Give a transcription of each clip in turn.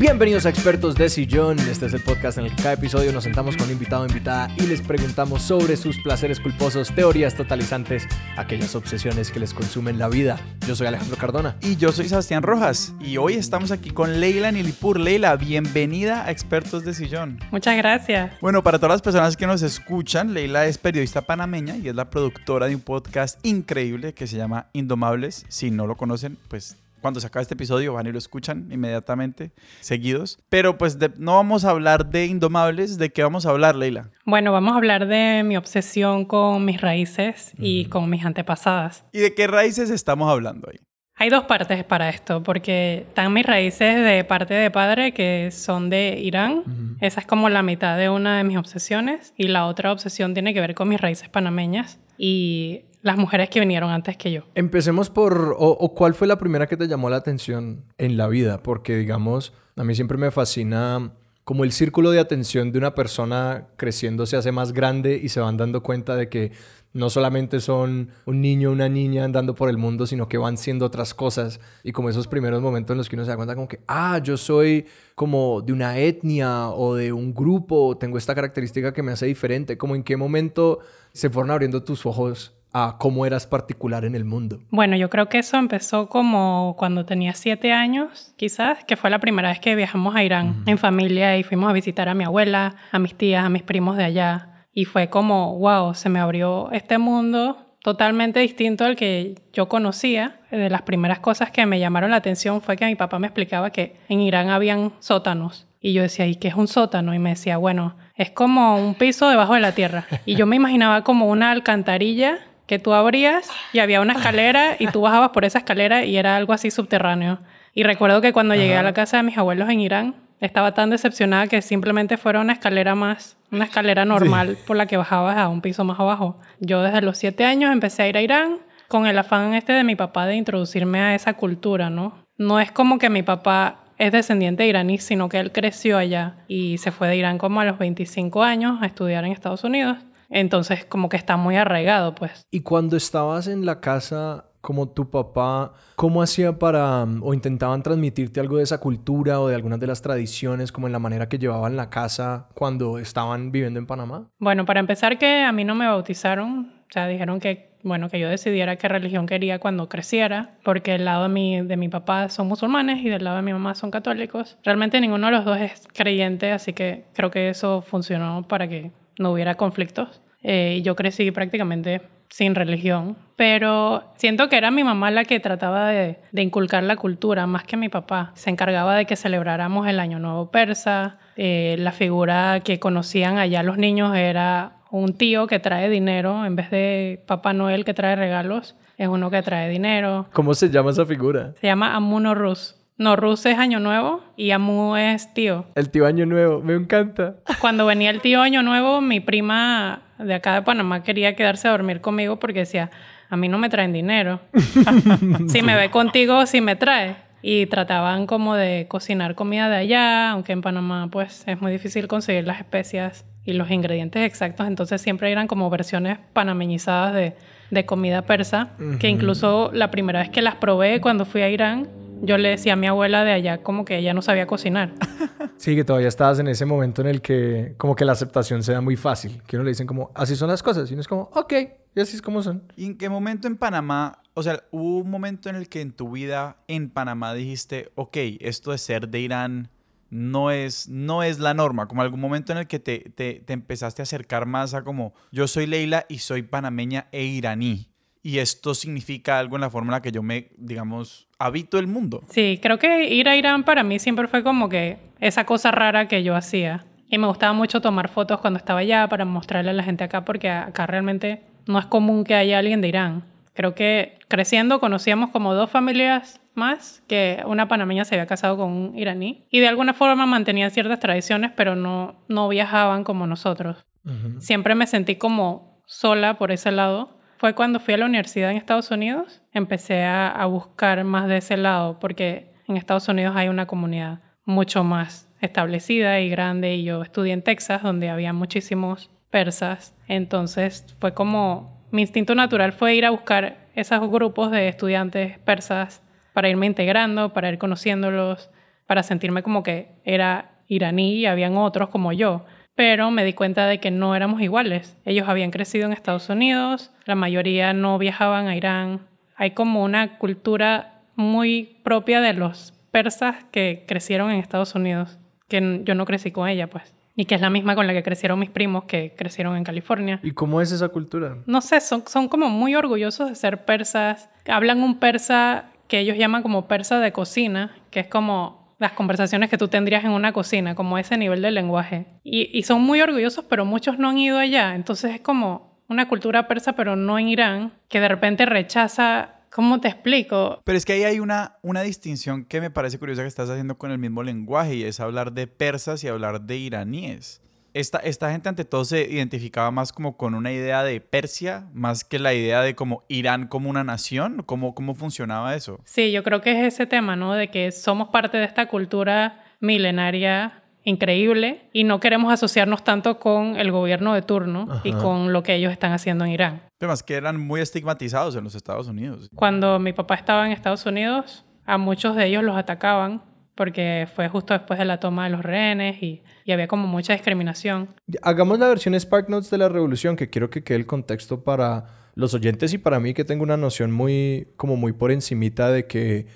Bienvenidos a Expertos de Sillón. Este es el podcast en el que cada episodio nos sentamos con un invitado o invitada y les preguntamos sobre sus placeres culposos, teorías totalizantes, aquellas obsesiones que les consumen la vida. Yo soy Alejandro Cardona. Y yo soy Sebastián Rojas. Y hoy estamos aquí con Leila Nilipur. Leila, bienvenida a Expertos de Sillón. Muchas gracias. Bueno, para todas las personas que nos escuchan, Leila es periodista panameña y es la productora de un podcast increíble que se llama Indomables. Si no lo conocen, pues cuando se acabe este episodio van y lo escuchan inmediatamente, seguidos. Pero pues no vamos a hablar de Indomables, ¿de qué vamos a hablar, Leila? Bueno, vamos a hablar de mi obsesión con mis raíces y con mis antepasadas. ¿Y de qué raíces estamos hablando ahí? Hay dos partes para esto, porque están mis raíces de parte de padre que son de Irán. Esa es como la mitad de una de mis obsesiones. Y la otra obsesión tiene que ver con mis raíces panameñas. Y las mujeres que vinieron antes que yo. Empecemos por, o, cuál fue la primera que te llamó la atención en la vida, porque digamos, a mí siempre me fascina como el círculo de atención de una persona creciendo se hace más grande y se van dando cuenta de que no solamente son un niño o una niña andando por el mundo, sino que van siendo otras cosas. Y como esos primeros momentos en los que uno se da cuenta como que, ah, yo soy como de una etnia o de un grupo, tengo esta característica que me hace diferente, como en qué momento se fueron abriendo tus ojos a cómo eras particular en el mundo? Bueno, yo creo que eso empezó como cuando tenía siete años, quizás, que fue la primera vez que viajamos a Irán en familia y fuimos a visitar a mi abuela, a mis tías, a mis primos de allá. Y fue como, wow, se me abrió este mundo totalmente distinto al que yo conocía. De las primeras cosas que me llamaron la atención fue que mi papá me explicaba que en Irán habían sótanos. Y yo decía, ¿y qué es un sótano? Y me decía, bueno, es como un piso debajo de la tierra. Y yo me imaginaba como una alcantarilla que tú abrías y había una escalera y tú bajabas por esa escalera y era algo así subterráneo. Y recuerdo que cuando llegué a la casa de mis abuelos en Irán, estaba tan decepcionada que simplemente fuera una escalera más, una escalera normal por la que bajabas a un piso más abajo. Yo desde los siete años empecé a ir a Irán con el afán este de mi papá de introducirme a esa cultura, ¿no? No es como que mi papá es descendiente iraní, sino que él creció allá y se fue de Irán como a los 25 años a estudiar en Estados Unidos. Entonces, como que está muy arraigado, pues. Y cuando estabas en la casa, como tu papá, ¿cómo hacía para, mm, o intentaban transmitirte algo de esa cultura o de algunas de las tradiciones, como en la manera que llevaban la casa cuando estaban viviendo en Panamá? Bueno, para empezar que a mí no me bautizaron, o sea, dijeron que, bueno, que yo decidiera qué religión quería cuando creciera, porque el lado de mi, de mi papá son musulmanes y del lado de mi mamá son católicos. Realmente ninguno de los dos es creyente, así que creo que eso funcionó para que no hubiera conflictos. Eh, yo crecí prácticamente sin religión, pero siento que era mi mamá la que trataba de, inculcar la cultura más que mi papá. Se encargaba de que celebráramos el Año Nuevo persa. Eh, la figura que conocían allá los niños era un tío que trae dinero en vez de Papá Noel que trae regalos. Es uno que trae dinero. ¿Cómo se llama esa figura? Se llama Amuno Rus. No, Rus es Año Nuevo y Amu es tío. El tío Año Nuevo, me encanta. Cuando venía el tío Año Nuevo, mi prima de acá de Panamá quería quedarse a dormir conmigo porque decía, a mí no me traen dinero. si me ve contigo, sí me trae. Y trataban como de cocinar comida de allá, aunque en Panamá pues es muy difícil conseguir las especias y los ingredientes exactos, entonces siempre eran como versiones panameñizadas de, de comida persa, que incluso la primera vez que las probé cuando fui a Irán, yo le decía a mi abuela de allá como que ella no sabía cocinar. Sí, que todavía estabas en ese momento en el que como que la aceptación se da muy fácil. Que uno le dicen como, así son las cosas. Y uno es como, ok, y así es como son. ¿Y en qué momento en Panamá, o sea, hubo un momento en el que en tu vida en Panamá dijiste, ok, esto de ser de Irán no es, no es la norma, como algún momento en el que te, te, te empezaste a acercar más a como, yo soy Leila y soy panameña e iraní y esto significa algo en la forma en la que yo me, digamos, habito el mundo. Sí, creo que ir a Irán para mí siempre fue como que esa cosa rara que yo hacía. Y me gustaba mucho tomar fotos cuando estaba allá para mostrarle a la gente acá, porque acá realmente no es común que haya alguien de Irán. Creo que creciendo conocíamos como dos familias más, que una panameña se había casado con un iraní y de alguna forma mantenían ciertas tradiciones, pero no, no viajaban como nosotros. Siempre me sentí como sola por ese lado fue cuando fui a la universidad en Estados Unidos, empecé a, buscar más de ese lado, porque en Estados Unidos hay una comunidad mucho más establecida y grande, y yo estudié en Texas, donde había muchísimos persas, entonces fue como mi instinto natural fue ir a buscar esos grupos de estudiantes persas para irme integrando, para ir conociéndolos, para sentirme como que era iraní y habían otros como yo. Pero me di cuenta de que no éramos iguales. Ellos habían crecido en Estados Unidos, la mayoría no viajaban a Irán. Hay como una cultura muy propia de los persas que crecieron en Estados Unidos, que yo no crecí con ella, pues. Y que es la misma con la que crecieron mis primos que crecieron en California. ¿Y cómo es esa cultura? No sé, son, son como muy orgullosos de ser persas. Hablan un persa que ellos llaman como persa de cocina, que es como las conversaciones que tú tendrías en una cocina, como ese nivel de lenguaje. Y, y son muy orgullosos, pero muchos no han ido allá. Entonces es como una cultura persa, pero no en Irán, que de repente rechaza ¿Cómo te explico? Pero es que ahí hay una, una distinción que me parece curiosa que estás haciendo con el mismo lenguaje y es hablar de persas y hablar de iraníes. Esta, esta gente ante todo se identificaba más como con una idea de Persia, más que la idea de como Irán como una nación. ¿Cómo, cómo funcionaba eso? Sí, yo creo que es ese tema, ¿no? De que somos parte de esta cultura milenaria increíble y no queremos asociarnos tanto con el gobierno de turno y con lo que ellos están haciendo en Irán. Además que eran muy estigmatizados en los Estados Unidos. Cuando mi papá estaba en Estados Unidos, a muchos de ellos los atacaban porque fue justo después de la toma de los rehenes y, había como mucha discriminación. Hagamos la versión Spark Notes de la revolución, que quiero que quede el contexto para los oyentes y para mí que tengo una noción muy, como muy por encimita de que,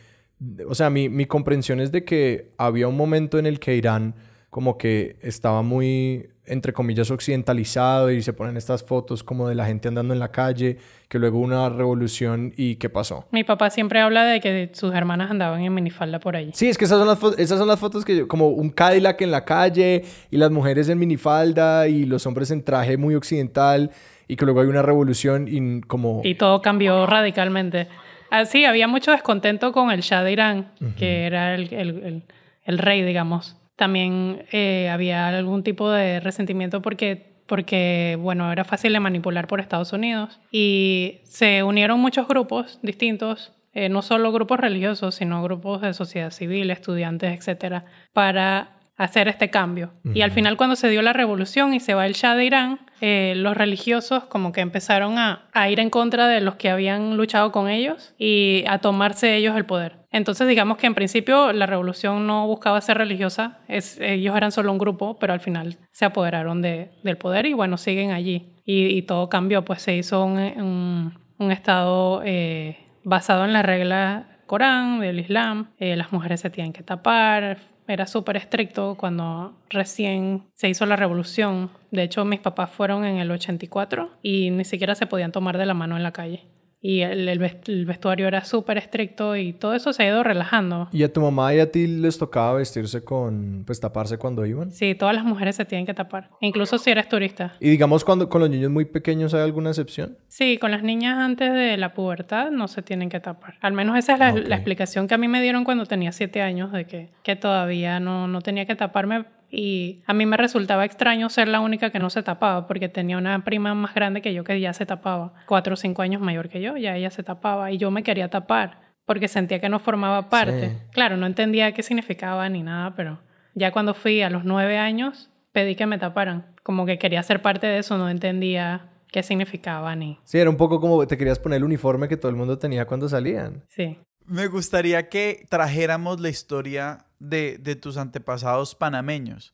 o sea, mi, mi comprensión es de que había un momento en el que Irán como que estaba muy, entre comillas, occidentalizado y se ponen estas fotos como de la gente andando en la calle, que luego hubo una revolución y qué pasó. Mi papá siempre habla de que sus hermanas andaban en minifalda por ahí. Sí, es que esas son las, esas son las fotos que como un Cadillac en la calle y las mujeres en minifalda y los hombres en traje muy occidental y que luego hay una revolución y como... Y todo cambió radicalmente. Así, ah, había mucho descontento con el Shah de Irán, que era el, el, el rey, digamos también eh, había algún tipo de resentimiento porque, porque, bueno, era fácil de manipular por Estados Unidos. Y se unieron muchos grupos distintos, eh, no solo grupos religiosos, sino grupos de sociedad civil, estudiantes, etcétera, para hacer este cambio. Y al final cuando se dio la revolución y se va el Shah de Irán, eh, los religiosos como que empezaron a, ir en contra de los que habían luchado con ellos y a tomarse ellos el poder. Entonces digamos que en principio la revolución no buscaba ser religiosa, es, ellos eran solo un grupo, pero al final se apoderaron de, del poder y bueno, siguen allí. Y, todo cambió, pues se hizo un, un, estado eh, basado en la regla Corán, del Islam, eh, las mujeres se tienen que tapar, era súper estricto cuando recién se hizo la revolución. De hecho, mis papás fueron en el 84 y ni siquiera se podían tomar de la mano en la calle y el, vestuario era súper estricto y todo eso se ha ido relajando. ¿Y a tu mamá y a ti les tocaba vestirse con, pues taparse cuando iban? Sí, todas las mujeres se tienen que tapar, incluso si eres turista. ¿Y digamos cuando con los niños muy pequeños hay alguna excepción? Sí, con las niñas antes de la pubertad no se tienen que tapar. Al menos esa es la, la explicación que a mí me dieron cuando tenía siete años de que, que todavía no, no tenía que taparme y a mí me resultaba extraño ser la única que no se tapaba porque tenía una prima más grande que yo que ya se tapaba, cuatro o cinco años mayor que yo, ya ella se tapaba y yo me quería tapar porque sentía que no formaba parte. Claro, no entendía qué significaba ni nada, pero ya cuando fui a los nueve años pedí que me taparan, como que quería ser parte de eso, no entendía qué significaba ni... Sí, era un poco como te querías poner el uniforme que todo el mundo tenía cuando salían. Sí. Me gustaría que trajéramos la historia de, de tus antepasados panameños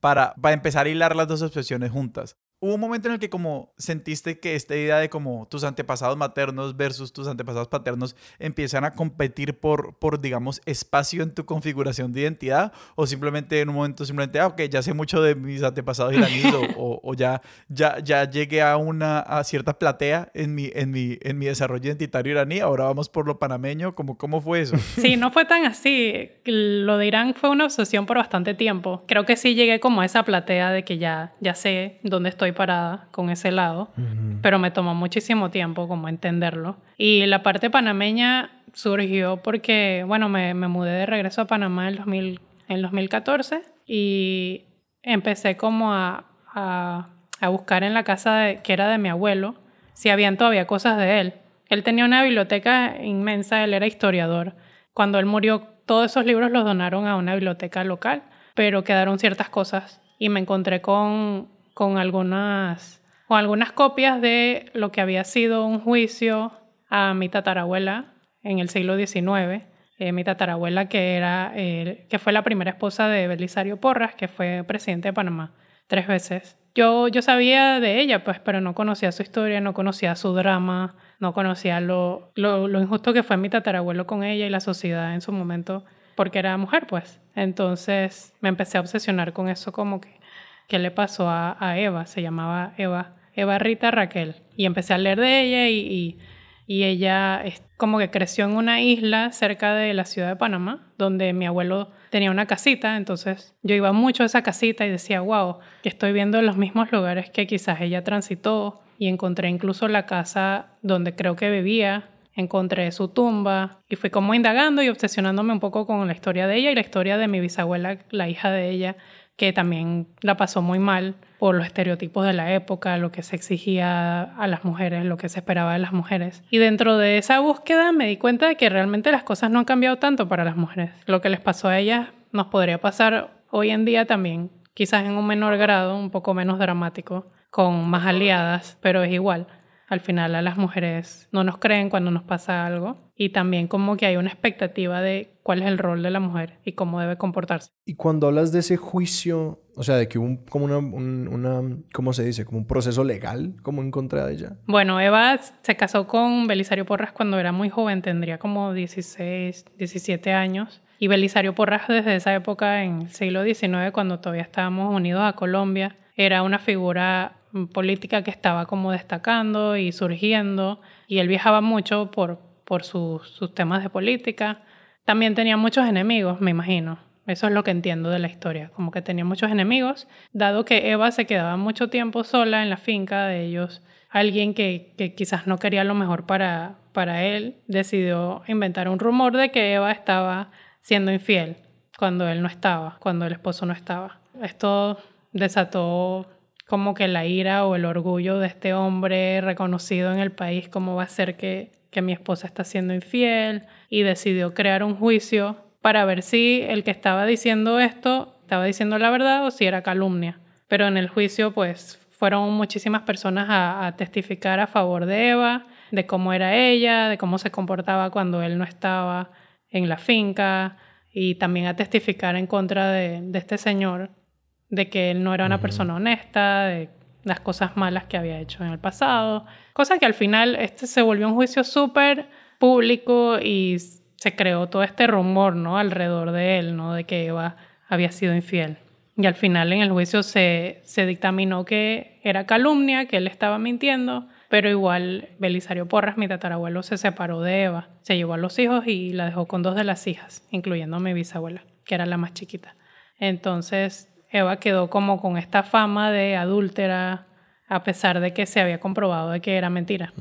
para, para empezar a hilar las dos expresiones juntas hubo un momento en el que como sentiste que esta idea de como tus antepasados maternos versus tus antepasados paternos empiezan a competir por, por digamos, espacio en tu configuración de identidad o simplemente en un momento simplemente, ah, ok, ya sé mucho de mis antepasados iraníes o, o, ya, ya, ya llegué a una a cierta platea en mi, en, mi, en mi desarrollo identitario iraní, ahora vamos por lo panameño, como, ¿cómo fue eso? Sí, no fue tan así. Lo de Irán fue una obsesión por bastante tiempo. Creo que sí llegué como a esa platea de que ya, ya sé dónde estoy parada con ese lado, pero me tomó muchísimo tiempo como entenderlo. Y la parte panameña surgió porque, bueno, me, me mudé de regreso a Panamá en, 2000, en 2014 y empecé como a, a, a buscar en la casa que era de mi abuelo si habían todavía cosas de él. Él tenía una biblioteca inmensa, él era historiador. Cuando él murió, todos esos libros los donaron a una biblioteca local, pero quedaron ciertas cosas. Y me encontré con con algunas, con algunas copias de lo que había sido un juicio a mi tatarabuela en el siglo XIX. eh, mi tatarabuela, que, era, eh, que fue la primera esposa de Belisario Porras, que fue presidente de Panamá tres veces. Yo, yo sabía de ella, pues, pero no conocía su historia, no conocía su drama, no conocía lo, lo, lo injusto que fue mi tatarabuelo con ella y la sociedad en su momento, porque era mujer, pues. Entonces me empecé a obsesionar con eso, como que, ¿qué le pasó a, Eva? Se llamaba Eva, Eva Rita Raquel. Y empecé a leer de ella y, y, y ella es como que creció en una isla cerca de la ciudad de Panamá, donde mi abuelo tenía una casita, entonces yo iba mucho a esa casita y decía, wow, que estoy viendo los mismos lugares que quizás ella transitó y encontré incluso la casa donde creo que vivía, encontré su tumba y fui como indagando y obsesionándome un poco con la historia de ella y la historia de mi bisabuela, la hija de ella, que también la pasó muy mal por los estereotipos de la época, lo que se exigía a las mujeres, lo que se esperaba de las mujeres. Y dentro de esa búsqueda me di cuenta de que realmente las cosas no han cambiado tanto para las mujeres. Lo que les pasó a ellas nos podría pasar hoy en día también, quizás en un menor grado, un poco menos dramático, con más aliadas, pero es igual. Al final a las mujeres no nos creen cuando nos pasa algo y también como que hay una expectativa de cuál es el rol de la mujer y cómo debe comportarse. Y cuando hablas de ese juicio, o sea, de que hubo un, como una, un- una, ¿cómo se dice? Como un proceso legal, como en contra de ella. Bueno, Eva se casó con Belisario Porras cuando era muy joven, tendría como 16, 17 años. Y Belisario Porras desde esa época, en el siglo XIX, cuando todavía estábamos unidos a Colombia, era una figura política que estaba como destacando y surgiendo. Y él viajaba mucho por, por sus, sus temas de política. También tenía muchos enemigos, me imagino. Eso es lo que entiendo de la historia, como que tenía muchos enemigos, dado que Eva se quedaba mucho tiempo sola en la finca de ellos. Alguien que, que quizás no quería lo mejor para, para él decidió inventar un rumor de que Eva estaba siendo infiel cuando él no estaba, cuando el esposo no estaba. Esto desató como que la ira o el orgullo de este hombre reconocido en el país, cómo va a ser que, que mi esposa está siendo infiel, y decidió crear un juicio para ver si el que estaba diciendo esto estaba diciendo la verdad o si era calumnia. Pero en el juicio, pues, fueron muchísimas personas a, a testificar a favor de Eva, de cómo era ella, de cómo se comportaba cuando él no estaba en la finca, y también a testificar en contra de, de este señor, de que él no era una persona honesta, de las cosas malas que había hecho en el pasado. Cosa que al final este se volvió un juicio súper público y se creó todo este rumor, ¿no? Alrededor de él, ¿no? De que Eva había sido infiel. Y al final en el juicio se, se dictaminó que era calumnia, que él estaba mintiendo, pero igual Belisario Porras, mi tatarabuelo, se separó de Eva, se llevó a los hijos y la dejó con dos de las hijas, incluyendo a mi bisabuela, que era la más chiquita. Entonces Eva quedó como con esta fama de adúltera, a pesar de que se había comprobado de que era mentira.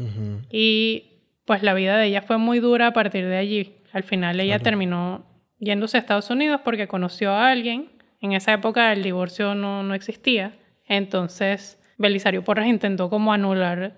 Y pues la vida de ella fue muy dura a partir de allí. Al final ella Claro. terminó yéndose a Estados Unidos porque conoció a alguien. En esa época el divorcio no, no existía. Entonces Belisario Porras intentó como anular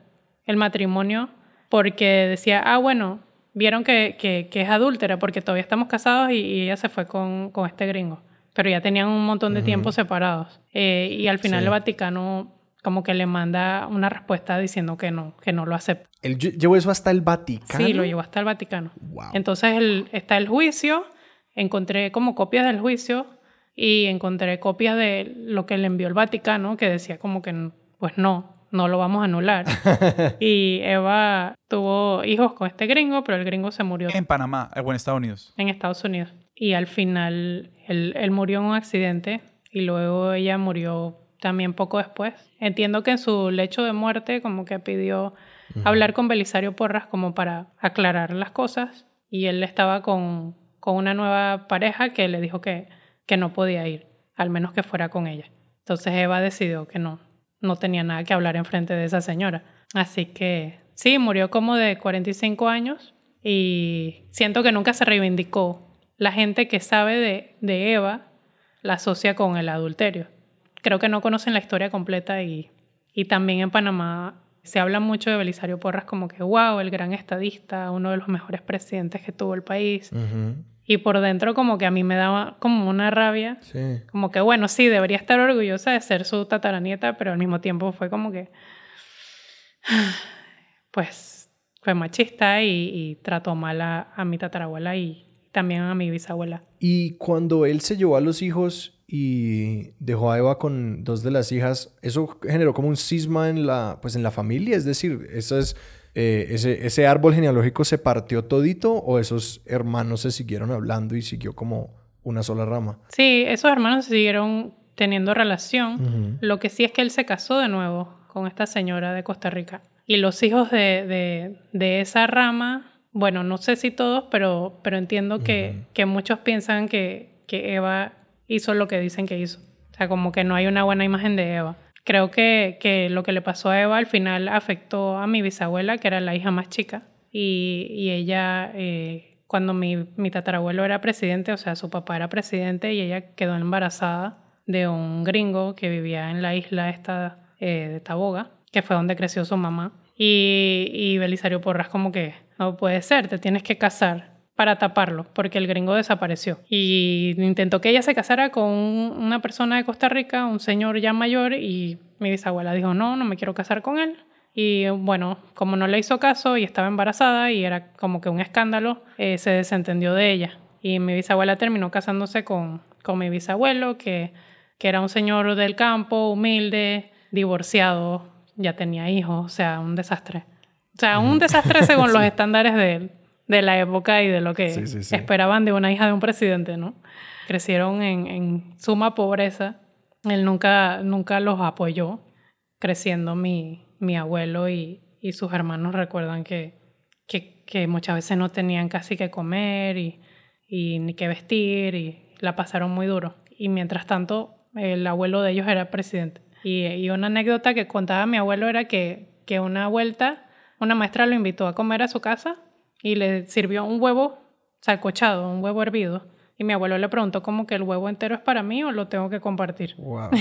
el matrimonio porque decía, ah, bueno, vieron que, que, que es adúltera porque todavía estamos casados y, y ella se fue con, con este gringo. Pero ya tenían un montón de Ujú. tiempo separados. Eh, y al final Sí. el Vaticano como que le manda una respuesta diciendo que no, que no lo acepta. Lle- llevó eso hasta el Vaticano. Sí, lo llevó hasta el Vaticano. Wow. Entonces el- está el juicio, encontré como copias del juicio y encontré copias de lo que le envió el Vaticano que decía como que pues no, no lo vamos a anular. y Eva tuvo hijos con este gringo, pero el gringo se murió En Panamá, o en Estados Unidos. en Estados Unidos. Y al final él, él murió en un accidente y luego ella murió también poco después. Entiendo que en su lecho de muerte como que pidió hablar con Belisario Porras como para aclarar las cosas y él estaba con, con una nueva pareja que le dijo que, que no podía ir, al menos que fuera con ella. Entonces Eva decidió que no, no tenía nada que hablar en frente de esa señora. Así que sí, murió como de 45 años y siento que nunca se reivindicó. La gente que sabe de, de Eva la asocia con el adulterio. Creo que no conocen la historia completa y, y también en Panamá se habla mucho de Belisario Porras como que, wow, el gran estadista, uno de los mejores presidentes que tuvo el país. Y por dentro como que a mí me daba como una rabia Sí. como que bueno, sí, debería estar orgullosa de ser su tataranieta, pero al mismo tiempo fue como que, pues, fue machista y, y trató mal a, a mi tatarabuela y también a mi bisabuela. Y cuando él se llevó a los hijos y dejó a Eva con dos de las hijas, eso generó como un cisma en la, pues en la familia, es decir, eh, ese, ese árbol genealógico se partió todito o esos hermanos se siguieron hablando y siguió como una sola rama. Sí, esos hermanos siguieron teniendo relación. Lo que sí es que él se casó de nuevo con esta señora de Costa Rica. Y los hijos de, de, esa rama, bueno, no sé si todos, pero, pero entiendo que, que muchos piensan que, que Eva hizo lo que dicen que hizo. O sea, como que no hay una buena imagen de Eva. Creo que, que lo que le pasó a Eva al final afectó a mi bisabuela, que era la hija más chica. Y, y ella, eh, cuando mi, mi tatarabuelo era presidente, o sea, su papá era presidente y ella quedó embarazada de un gringo que vivía en la isla esta eh, de Taboga, que fue donde creció su mamá. Y, Belisario Porras como que, no puede ser, te tienes que casar para taparlo, porque el gringo desapareció. Y intentó que ella se casara con una persona de Costa Rica, un señor ya mayor, y mi bisabuela dijo, no, no me quiero casar con él. Y bueno, como no le hizo caso y estaba embarazada y era como que un escándalo, eh, se desentendió de ella. Y mi bisabuela terminó casándose con, con mi bisabuelo, que que era un señor del campo, humilde, divorciado, ya tenía hijos, o sea, un desastre. O sea, un desastre según los estándares de, de, la época y de lo que esperaban de una hija de un presidente, ¿no? Crecieron en, en, suma pobreza. Él nunca, nunca los apoyó, creciendo mi, mi abuelo y, y, sus hermanos recuerdan que, que, que, muchas veces no tenían casi que comer y, y ni que vestir y la pasaron muy duro. Y mientras tanto, el abuelo de ellos era presidente. Y, una anécdota que contaba mi abuelo era que, que una vuelta una maestra lo invitó a comer a su casa y le sirvió un huevo salcochado, un huevo hervido. Y mi abuelo le preguntó como que el huevo entero es para mí o lo tengo que compartir. Wow.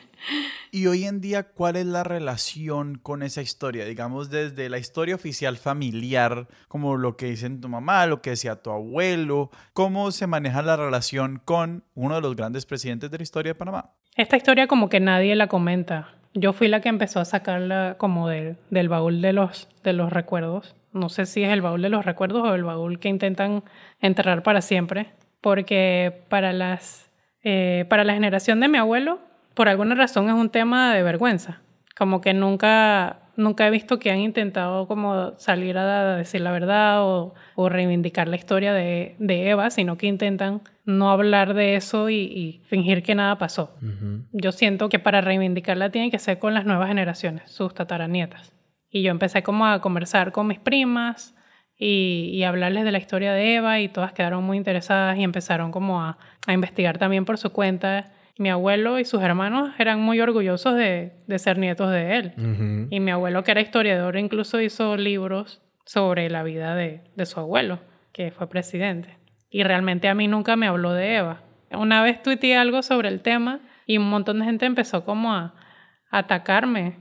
y hoy en día, ¿cuál es la relación con esa historia? Digamos, desde la historia oficial familiar, como lo que dicen tu mamá, lo que decía tu abuelo, ¿cómo se maneja la relación con uno de los grandes presidentes de la historia de Panamá? Esta historia como que nadie la comenta. Yo fui la que empezó a sacarla como del baúl de los, de los recuerdos. No sé si es el baúl de los recuerdos o el baúl que intentan enterrar para siempre porque para, las, eh, para la generación de mi abuelo, por alguna razón es un tema de vergüenza. Como que nunca, nunca he visto que han intentado como salir a decir la verdad o, o reivindicar la historia de, de, Eva, sino que intentan no hablar de eso y, fingir que nada pasó. Yo siento que para reivindicarla tiene que ser con las nuevas generaciones, sus tataranietas. Y yo empecé como a conversar con mis primas, y, hablarles de la historia de Eva y todas quedaron muy interesadas y empezaron como a, investigar también por su cuenta. Mi abuelo y sus hermanos eran muy orgullosos de, ser nietos de él. Y mi abuelo, que era historiador, incluso hizo libros sobre la vida de, su abuelo, que fue presidente. Y realmente a mí nunca me habló de Eva. Una vez tuiteé algo sobre el tema y un montón de gente empezó como a atacarme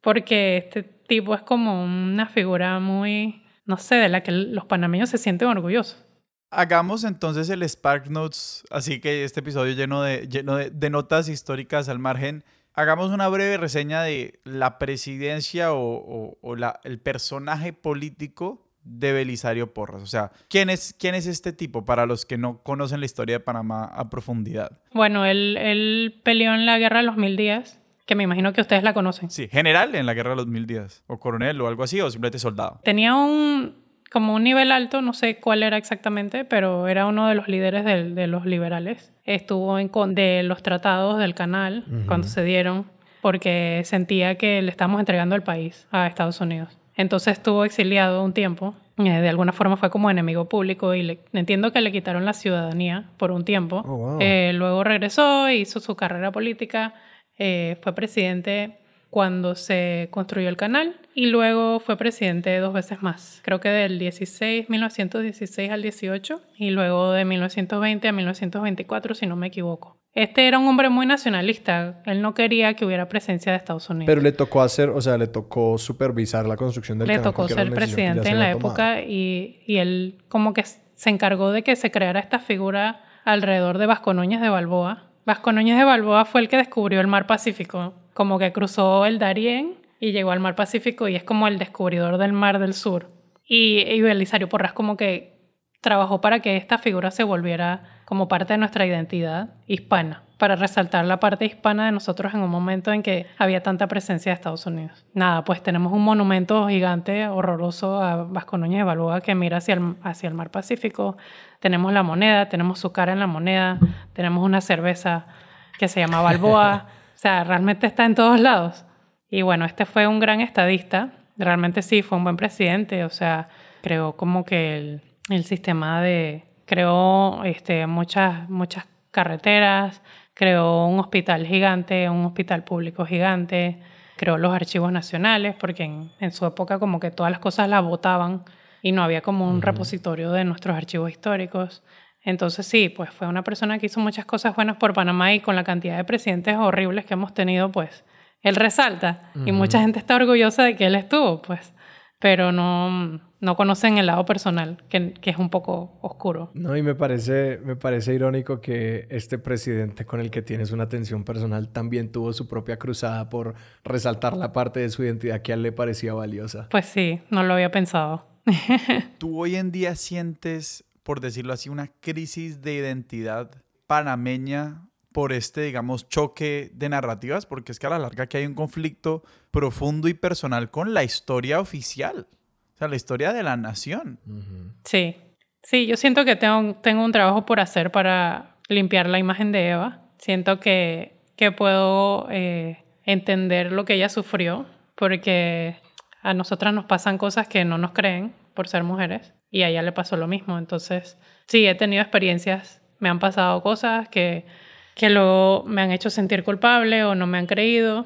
porque este tipo es como una figura muy no sé, de la que los panameños se sienten orgullosos. Hagamos entonces el Spark Notes, así que este episodio lleno de, lleno de, notas históricas al margen. Hagamos una breve reseña de la presidencia o, la, el personaje político de Belisario Porras. O sea, ¿quién es, ¿quién es este tipo para los que no conocen la historia de Panamá a profundidad? Bueno, él, él peleó en la Guerra de los Mil Días que me imagino que ustedes la conocen. Sí, general en la Guerra de los Mil Días, o coronel o algo así, o simplemente soldado. Tenía un, como un nivel alto, no sé cuál era exactamente, pero era uno de los líderes de, los liberales. Estuvo en con de los tratados del canal cuando se dieron, porque sentía que le estábamos entregando el país a Estados Unidos. Entonces estuvo exiliado un tiempo. Eh, de alguna forma fue como enemigo público y le, entiendo que le quitaron la ciudadanía por un tiempo. Oh, eh, luego regresó, hizo su carrera política eh, fue presidente cuando se construyó el canal y luego fue presidente dos veces más. Creo que del 16, 1916 al 18 y luego de 1920 a 1924, si no me equivoco. Este era un hombre muy nacionalista. Él no quería que hubiera presencia de Estados Unidos. Pero le tocó hacer, o sea, le tocó supervisar la construcción del canal. Le tocó ser presidente en la época y, y él como que se encargó de que se creara esta figura alrededor de Vasco Núñez de Balboa, Vasco Núñez de Balboa fue el que descubrió el mar Pacífico, como que cruzó el Darién y llegó al mar Pacífico y es como el descubridor del mar del sur. Y, y Belisario Porras como que trabajó para que esta figura se volviera como parte de nuestra identidad hispana, para resaltar la parte hispana de nosotros en un momento en que había tanta presencia de Estados Unidos. Nada, pues tenemos un monumento gigante, horroroso a Vasco Núñez de Balboa que mira hacia el, hacia el mar Pacífico. Tenemos la moneda, tenemos su cara en la moneda, tenemos una cerveza que se llama Balboa. O sea, realmente está en todos lados. Y bueno, este fue un gran estadista. Realmente sí, fue un buen presidente. O sea, creó como que el, el sistema de... Creó este, muchas, muchas carreteras, creó un hospital gigante, un hospital público gigante, creó los archivos nacionales, porque en, en su época como que todas las cosas las votaban y no había como un repositorio de nuestros archivos históricos. Entonces sí, pues fue una persona que hizo muchas cosas buenas por Panamá y con la cantidad de presidentes horribles que hemos tenido, pues él resalta y mucha gente está orgullosa de que él estuvo, pues, pero no, no conocen el lado personal, que, que, es un poco oscuro. No, y me parece, me parece irónico que este presidente con el que tienes una tensión personal también tuvo su propia cruzada por resaltar la parte de su identidad que a él le parecía valiosa. Pues sí, no lo había pensado. ¿Tú hoy en día sientes, por decirlo así, una crisis de identidad panameña por este, digamos, choque de narrativas, porque es que a la larga que hay un conflicto profundo y personal con la historia oficial, o sea, la historia de la nación. Sí, sí, yo siento que tengo, tengo un trabajo por hacer para limpiar la imagen de Eva. Siento que, que puedo eh, entender lo que ella sufrió, porque a nosotras nos pasan cosas que no nos creen por ser mujeres, y a ella le pasó lo mismo. Entonces, sí, he tenido experiencias, me han pasado cosas que que luego me han hecho sentir culpable o no me han creído.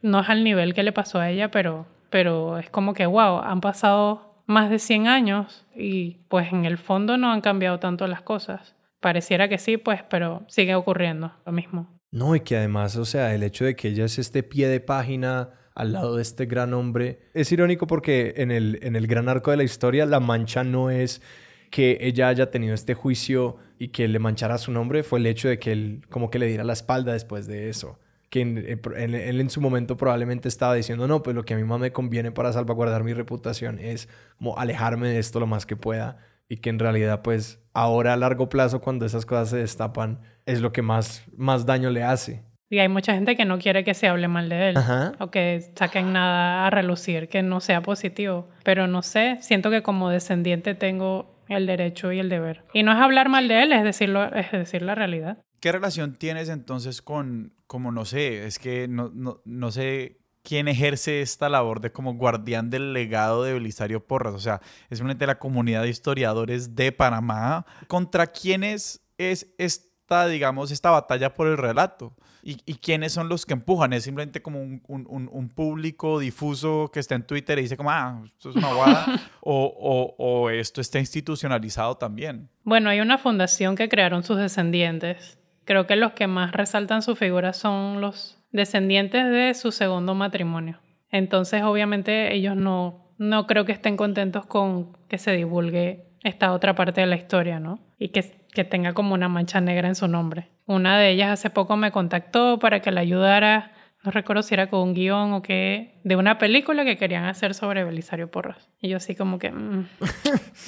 No es al nivel que le pasó a ella, pero, pero es como que, wow, han pasado más de 100 años y pues en el fondo no han cambiado tanto las cosas. Pareciera que sí, pues, pero sigue ocurriendo lo mismo. No, y que además, o sea, el hecho de que ella es este pie de página al lado de este gran hombre, es irónico porque en el, en el gran arco de la historia la mancha no es que ella haya tenido este juicio y que le manchara su nombre fue el hecho de que él como que le diera la espalda después de eso. Que él en su momento probablemente estaba diciendo, no, pues lo que a mí más me conviene para salvaguardar mi reputación es como alejarme de esto lo más que pueda. Y que en realidad pues ahora a largo plazo cuando esas cosas se destapan es lo que más, más daño le hace. Y hay mucha gente que no quiere que se hable mal de él o que saquen nada a relucir, que no sea positivo. Pero no sé, siento que como descendiente tengo el derecho y el deber. Y no es hablar mal de él, es decirlo, es decir la realidad. ¿Qué relación tienes entonces con, como no sé, es que no, no, no sé quién ejerce esta labor de como guardián del legado de Belisario Porras? O sea, es una de la comunidad de historiadores de Panamá. ¿Contra quiénes es esta, digamos, esta batalla por el relato? ¿Y, quiénes son los que empujan? ¿Es simplemente como un, un, un, público difuso que está en Twitter y dice como, ah, esto es una guada? o, o, o, esto está institucionalizado también? Bueno, hay una fundación que crearon sus descendientes. Creo que los que más resaltan su figura son los descendientes de su segundo matrimonio. Entonces, obviamente, ellos no, no creo que estén contentos con que se divulgue esta otra parte de la historia, ¿no? Y que, que tenga como una mancha negra en su nombre. Una de ellas hace poco me contactó para que la ayudara, no recuerdo si era con un guion o qué, de una película que querían hacer sobre Belisario Porras. Y yo así como que, mm,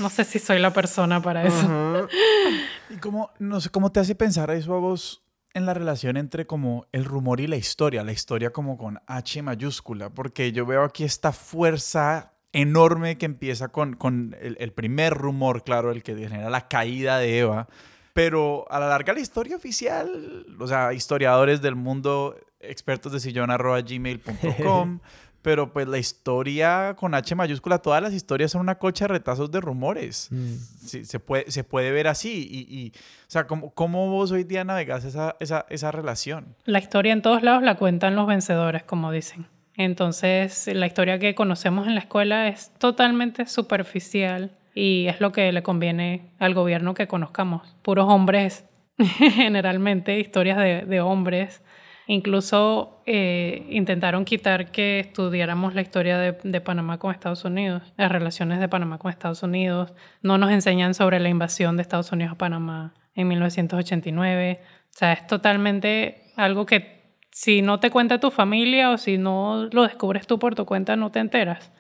no sé si soy la persona para eso. ¿Y cómo, no sé, cómo te hace pensar eso a vos en la relación entre como el rumor y la historia? La historia como con H mayúscula, porque yo veo aquí esta fuerza enorme que empieza con, con el, el, primer rumor, claro, el que genera la caída de Eva, pero a la larga la historia oficial, o sea, historiadores del mundo, expertos de sillón gmail.com, pero pues la historia con H mayúscula, todas las historias son una cocha de retazos de rumores. Mm. se, puede, se puede ver así. Y, o sea, ¿cómo, ¿cómo, vos hoy día navegas esa, esa, esa relación? La historia en todos lados la cuentan los vencedores, como dicen. Entonces, la historia que conocemos en la escuela es totalmente superficial y es lo que le conviene al gobierno que conozcamos. Puros hombres, generalmente, historias de, hombres. Incluso eh, intentaron quitar que estudiáramos la historia de, de, Panamá con Estados Unidos, las relaciones de Panamá con Estados Unidos. No nos enseñan sobre la invasión de Estados Unidos a Panamá en 1989. O sea, es totalmente algo que si no te cuenta tu familia o si no lo descubres tú por tu cuenta, no te enteras.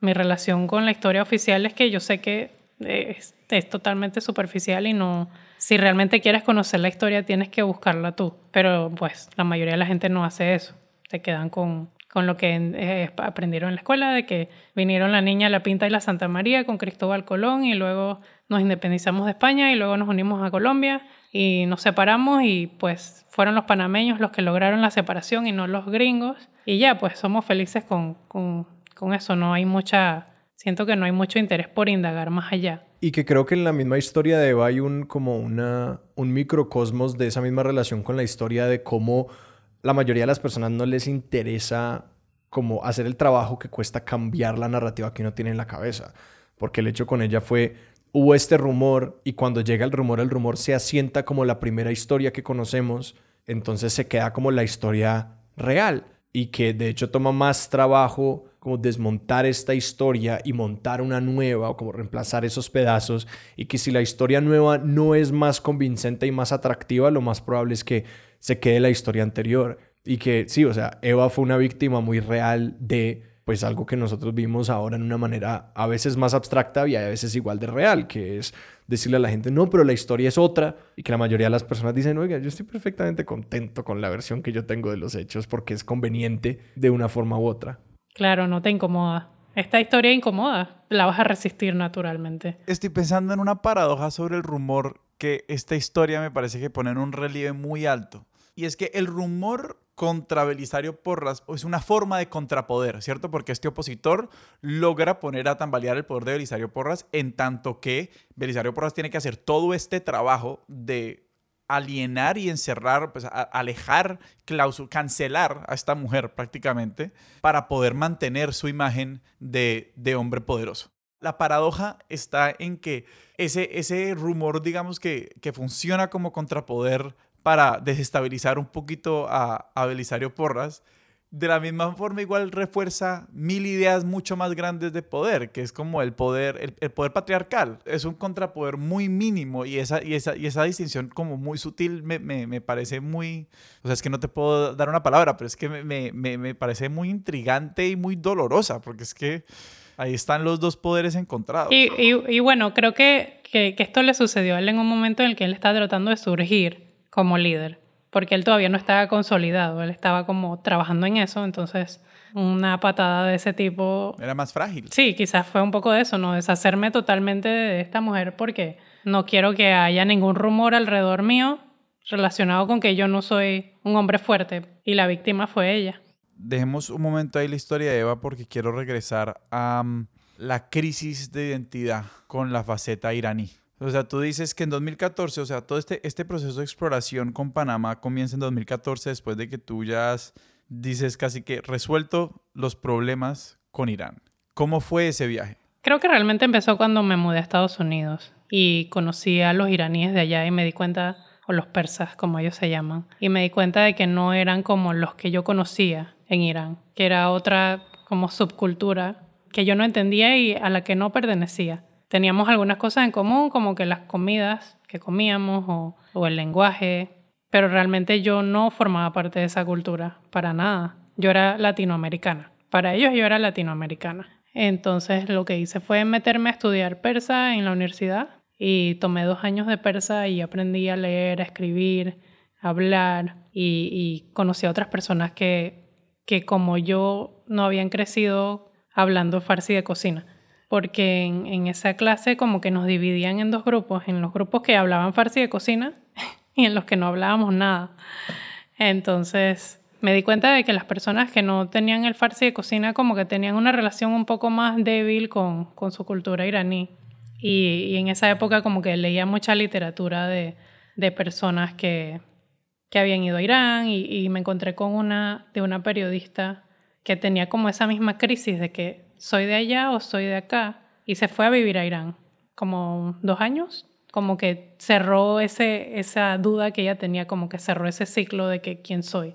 Mi relación con la historia oficial es que yo sé que es, es, totalmente superficial y no, si realmente quieres conocer la historia tienes que buscarla tú, pero pues la mayoría de la gente no hace eso, se quedan con, con lo que eh, aprendieron en la escuela, de que vinieron la niña, la Pinta y la Santa María con Cristóbal Colón y luego nos independizamos de España y luego nos unimos a Colombia y nos separamos y pues fueron los panameños los que lograron la separación y no los gringos y ya pues somos felices con, con, eso, no hay mucha, siento que no hay mucho interés por indagar más allá. Y que creo que en la misma historia de Eva hay un como una, un microcosmos de esa misma relación con la historia de cómo la mayoría de las personas no les interesa como hacer el trabajo que cuesta cambiar la narrativa que uno tiene en la cabeza. Porque el hecho con ella fue, hubo este rumor y cuando llega el rumor, el rumor se asienta como la primera historia que conocemos, entonces se queda como la historia real y que de hecho toma más trabajo como desmontar esta historia y montar una nueva o como reemplazar esos pedazos y que si la historia nueva no es más convincente y más atractiva, lo más probable es que se quede la historia anterior. Y que sí, o sea, Eva fue una víctima muy real de pues algo que nosotros vimos ahora en una manera a veces más abstracta y a veces igual de real, que es decirle a la gente, no, pero la historia es otra, y que la mayoría de las personas dicen, oiga, yo estoy perfectamente contento con la versión que yo tengo de los hechos porque es conveniente de una forma u otra. Claro, no te incomoda. Esta historia incomoda, la vas a resistir naturalmente. Estoy pensando en una paradoja sobre el rumor que esta historia me parece que pone en un relieve muy alto. Y es que el rumor contra Belisario Porras es una forma de contrapoder, ¿cierto? Porque este opositor logra poner a tambalear el poder de Belisario Porras en tanto que Belisario Porras tiene que hacer todo este trabajo de alienar y encerrar, pues alejar, cancelar a esta mujer prácticamente para poder mantener su imagen de, de hombre poderoso. La paradoja está en que ese, ese rumor, digamos, que, que funciona como contrapoder para desestabilizar un poquito a, a Belisario Porras, de la misma forma igual refuerza mil ideas mucho más grandes de poder, que es como el poder, el, poder patriarcal. Es un contrapoder muy mínimo y esa, y esa, y esa distinción como muy sutil me, me, me, parece muy, o sea, es que no te puedo dar una palabra, pero es que me, me parece muy intrigante y muy dolorosa, porque es que ahí están los dos poderes encontrados. Y, y, y bueno, creo que, que, que, esto le sucedió a él en un momento en el que él está tratando de surgir como líder, porque él todavía no estaba consolidado, él estaba como trabajando en eso, entonces una patada de ese tipo... Era más frágil. Sí, quizás fue un poco de eso, ¿no? Deshacerme totalmente de esta mujer porque no quiero que haya ningún rumor alrededor mío relacionado con que yo no soy un hombre fuerte y la víctima fue ella. Dejemos un momento ahí la historia de Eva porque quiero regresar a um, la crisis de identidad con la faceta iraní. O sea, tú dices que en 2014, o sea, todo este, este proceso de exploración con Panamá comienza en 2014 después de que tú ya has, dices casi que resuelto los problemas con Irán. ¿Cómo fue ese viaje? Creo que realmente empezó cuando me mudé a Estados Unidos y conocí a los iraníes de allá y me di cuenta, o los persas como ellos se llaman, y me di cuenta de que no eran como los que yo conocía en Irán, que era otra como subcultura que yo no entendía y a la que no pertenecía teníamos algunas cosas en común, como que las comidas que comíamos o, el lenguaje, pero realmente yo no formaba parte de esa cultura, para nada. Yo era latinoamericana. Para ellos yo era latinoamericana. Entonces lo que hice fue meterme a estudiar persa en la universidad y tomé dos años de persa y aprendí a leer, a escribir, a hablar y, y conocí a otras personas que, que como yo no habían crecido hablando farsi de cocina porque en, esa clase como que nos dividían en dos grupos, en los grupos que hablaban farsi de cocina y en los que no hablábamos nada. Entonces me di cuenta de que las personas que no tenían el farsi de cocina como que tenían una relación un poco más débil con, su cultura iraní. Y, y, en esa época como que leía mucha literatura de, de personas que, que habían ido a Irán y, y me encontré con una de una periodista que tenía como esa misma crisis de que soy de allá o soy de acá. Y se fue a vivir a Irán, como dos años, como que cerró ese, esa duda que ella tenía, como que cerró ese ciclo de que quién soy.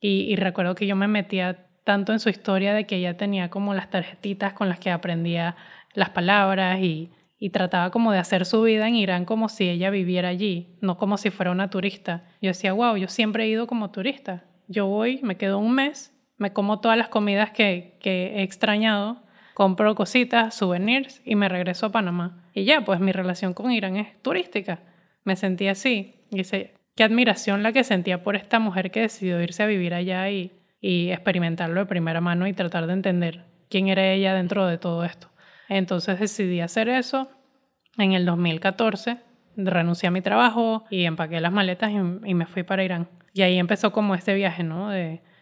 Y, recuerdo que yo me metía tanto en su historia de que ella tenía como las tarjetitas con las que aprendía las palabras y, y trataba como de hacer su vida en Irán como si ella viviera allí, no como si fuera una turista. Yo decía, wow, yo siempre he ido como turista. Yo voy, me quedo un mes, me como todas las comidas que, que he extrañado compro cositas, souvenirs y me regreso a Panamá. Y ya, pues mi relación con Irán es turística. Me sentí así. Y sé, qué admiración la que sentía por esta mujer que decidió irse a vivir allá y, y experimentarlo de primera mano y tratar de entender quién era ella dentro de todo esto. Entonces decidí hacer eso en el 2014. Renuncié a mi trabajo y empaqué las maletas y, me fui para Irán. Y ahí empezó como este viaje, ¿no?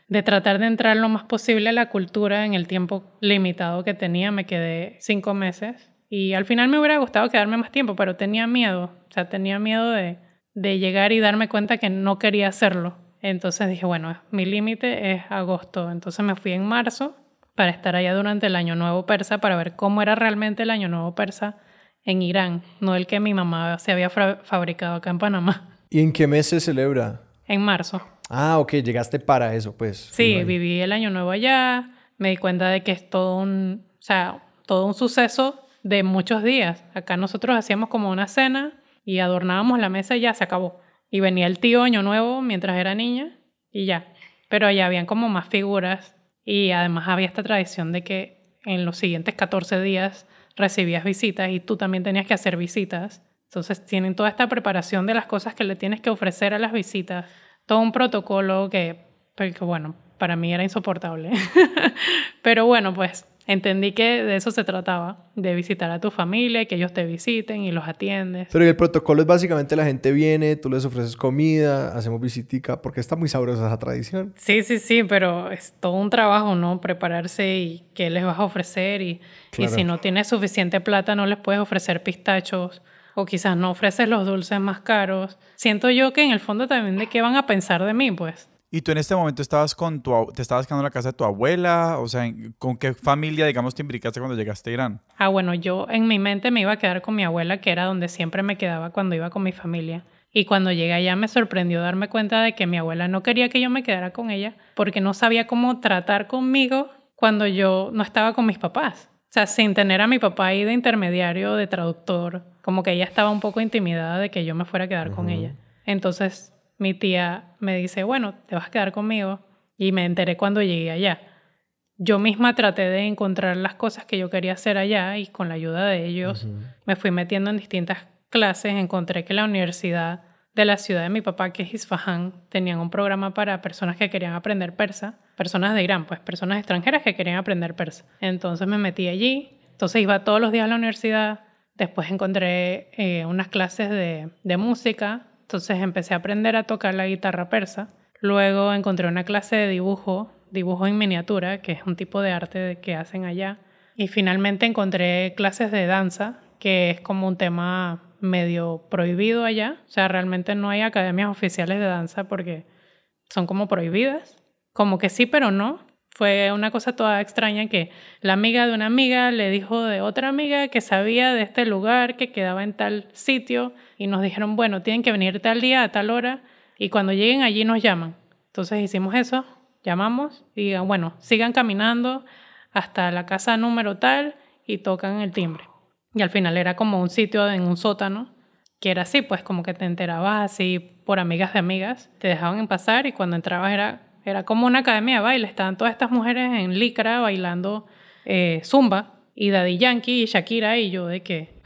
De tratar de entrar lo más posible a la cultura en el tiempo limitado que tenía. Me quedé cinco meses y al final me hubiera gustado quedarme más tiempo, pero tenía miedo. O sea, tenía miedo de, de llegar y darme cuenta que no quería hacerlo. Entonces dije, bueno, mi límite es agosto. Entonces me fui en marzo para estar allá durante el Año Nuevo Persa para ver cómo era realmente el Año Nuevo Persa en Irán, no el que mi mamá se había fabricado acá en Panamá. ¿Y en qué mes se celebra? En marzo. Ah, ok, llegaste para eso, pues. Sí, viví el Año Nuevo allá, me di cuenta de que es todo un, o sea, todo un suceso de muchos días. Acá nosotros hacíamos como una cena y adornábamos la mesa y ya se acabó. Y venía el tío Año Nuevo mientras era niña y ya. Pero allá habían como más figuras y además había esta tradición de que en los siguientes 14 días recibías visitas y tú también tenías que hacer visitas. Entonces tienen toda esta preparación de las cosas que le tienes que ofrecer a las visitas, todo un protocolo que, pues, que bueno, para mí era insoportable. Pero bueno, pues entendí que de eso se trataba, de visitar a tu familia, que ellos te visiten y los atiendes. Pero el protocolo es básicamente la gente viene, tú les ofreces comida, hacemos visitica, porque está muy sabrosa esa tradición. Sí, sí, sí, pero es todo un trabajo, ¿no? Prepararse y qué les vas a ofrecer y, y si no tienes suficiente plata no les puedes ofrecer pistachos o quizás no ofreces los dulces más caros. Siento yo que en el fondo también de qué van a pensar de mí, pues. ¿Y tú en este momento estabas con tu, te estabas quedando en la casa de tu abuela? O sea, ¿con qué familia, digamos, te implicaste cuando llegaste a Irán? Ah, bueno, yo en mi mente me iba a quedar con mi abuela, que era donde siempre me quedaba cuando iba con mi familia. Y cuando llegué allá me sorprendió darme cuenta de que mi abuela no quería que yo me quedara con ella porque no sabía cómo tratar conmigo cuando yo no estaba con mis papás. O sea, sin tener a mi papá ahí de intermediario, de traductor, como que ella estaba un poco intimidada de que yo me fuera a quedar con ella. Entonces mi tía me dice, bueno, te vas a quedar conmigo. Y me enteré cuando llegué allá. Yo misma traté de encontrar las cosas que yo quería hacer allá y con la ayuda de ellos me fui metiendo en distintas clases. Encontré que la universidad de la ciudad de mi papá, que es Isfahan, tenían un programa para personas que querían aprender persa, personas de Irán, pues personas extranjeras que querían aprender persa. Entonces me metí allí, entonces iba todos los días a la universidad, después encontré eh, unas clases de, de música, entonces empecé a aprender a tocar la guitarra persa. Luego encontré una clase de dibujo, dibujo en miniatura, que es un tipo de arte que hacen allá. Y finalmente encontré clases de danza, que es como un tema medio prohibido allá. O sea, realmente no hay academias oficiales de danza porque son como prohibidas. Como que sí, pero no. Fue una cosa toda extraña que la amiga de una amiga le dijo de otra amiga que sabía de este lugar, que quedaba en tal sitio, y nos dijeron, bueno, tienen que venir tal día a tal hora, y cuando lleguen allí nos llaman. Entonces hicimos eso, llamamos, y bueno, sigan caminando hasta la casa número tal y tocan el timbre. Y al final era como un sitio en un sótano, que era así, pues como que te enterabas así por amigas de amigas, te dejaban pasar y cuando entrabas era era como una academia de baile. Estaban todas estas mujeres en licra bailando eh, zumba. Y Daddy Yankee y Shakira y yo de qué.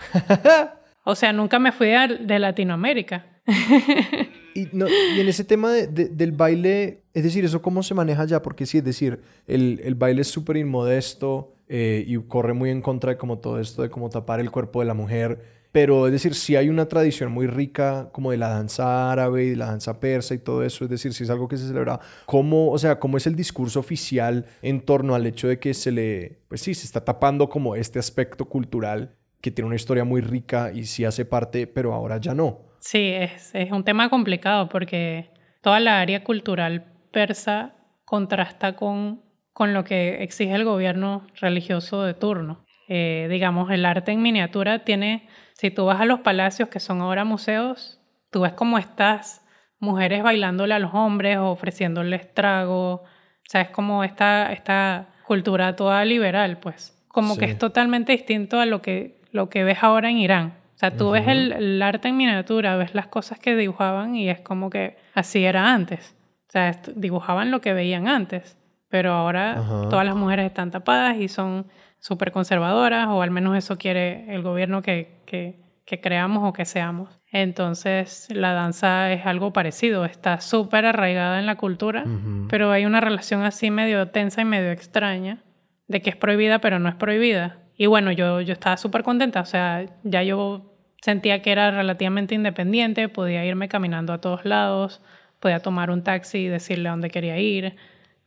o sea, nunca me fui de, Latinoamérica. y, no, y, en ese tema del baile, es decir, ¿eso cómo se maneja allá? Porque sí, es decir, el, el baile es súper inmodesto eh, y corre muy en contra de como todo esto de cómo tapar el cuerpo de la mujer. Pero es decir, si hay una tradición muy rica como de la danza árabe y la danza persa y todo eso, es decir, si es algo que se celebra, ¿cómo, o sea, cómo es el discurso oficial en torno al hecho de que se le, pues sí, se está tapando como este aspecto cultural que tiene una historia muy rica y sí hace parte, pero ahora ya no? Sí, es, es un tema complicado porque toda la área cultural persa contrasta con, con lo que exige el gobierno religioso de turno. Eh, digamos, el arte en miniatura tiene si tú vas a los palacios, que son ahora museos, tú ves como estas mujeres bailándole a los hombres o ofreciéndoles trago. O sea, es como esta, esta cultura toda liberal, pues. Como que es totalmente distinto a lo que, lo que ves ahora en Irán. O sea, tú ves el, arte en miniatura, ves las cosas que dibujaban y es como que así era antes. O sea, dibujaban lo que veían antes. Pero ahora todas las mujeres están tapadas y son súper conservadoras, o al menos eso quiere el gobierno que, que, que creamos o que seamos. Entonces, la danza es algo parecido, está súper arraigada en la cultura, pero hay una relación así medio tensa y medio extraña de que es prohibida, pero no es prohibida. Y bueno, yo, yo estaba súper contenta, o sea, ya yo sentía que era relativamente independiente, podía irme caminando a todos lados, podía tomar un taxi y decirle a dónde quería ir,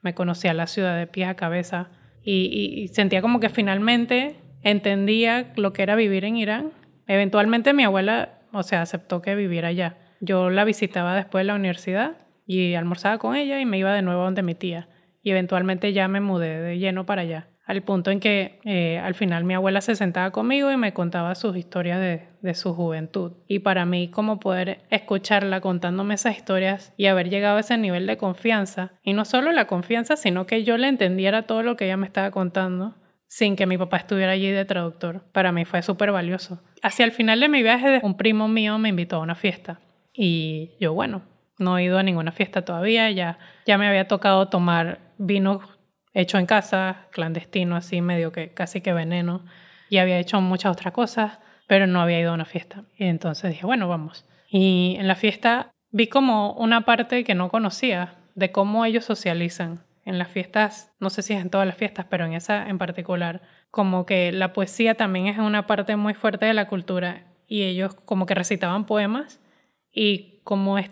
me conocía la ciudad de pies a cabeza y, sentía como que finalmente entendía lo que era vivir en Irán. Eventualmente mi abuela o sea, aceptó que viviera allá. Yo la visitaba después de la universidad y almorzaba con ella y me iba de nuevo donde mi tía. Y eventualmente ya me mudé de lleno para allá. Al punto en que eh, al final mi abuela se sentaba conmigo y me contaba sus historias de, de su juventud. Y para mí, como poder escucharla contándome esas historias y haber llegado a ese nivel de confianza, y no solo la confianza, sino que yo le entendiera todo lo que ella me estaba contando, sin que mi papá estuviera allí de traductor. Para mí fue súper valioso. Hacia el final de mi viaje, un primo mío me invitó a una fiesta. Y yo, bueno, no he ido a ninguna fiesta todavía. Ya, ya me había tocado tomar vino hecho en casa, clandestino, así medio que casi que veneno. Y había hecho muchas otras cosas, pero no había ido a una fiesta. Y entonces dije, bueno, vamos. Y en la fiesta vi como una parte que no conocía de cómo ellos socializan en las fiestas, no sé si es en todas las fiestas, pero en esa en particular, como que la poesía también es una parte muy fuerte de la cultura y ellos como que recitaban poemas y como es,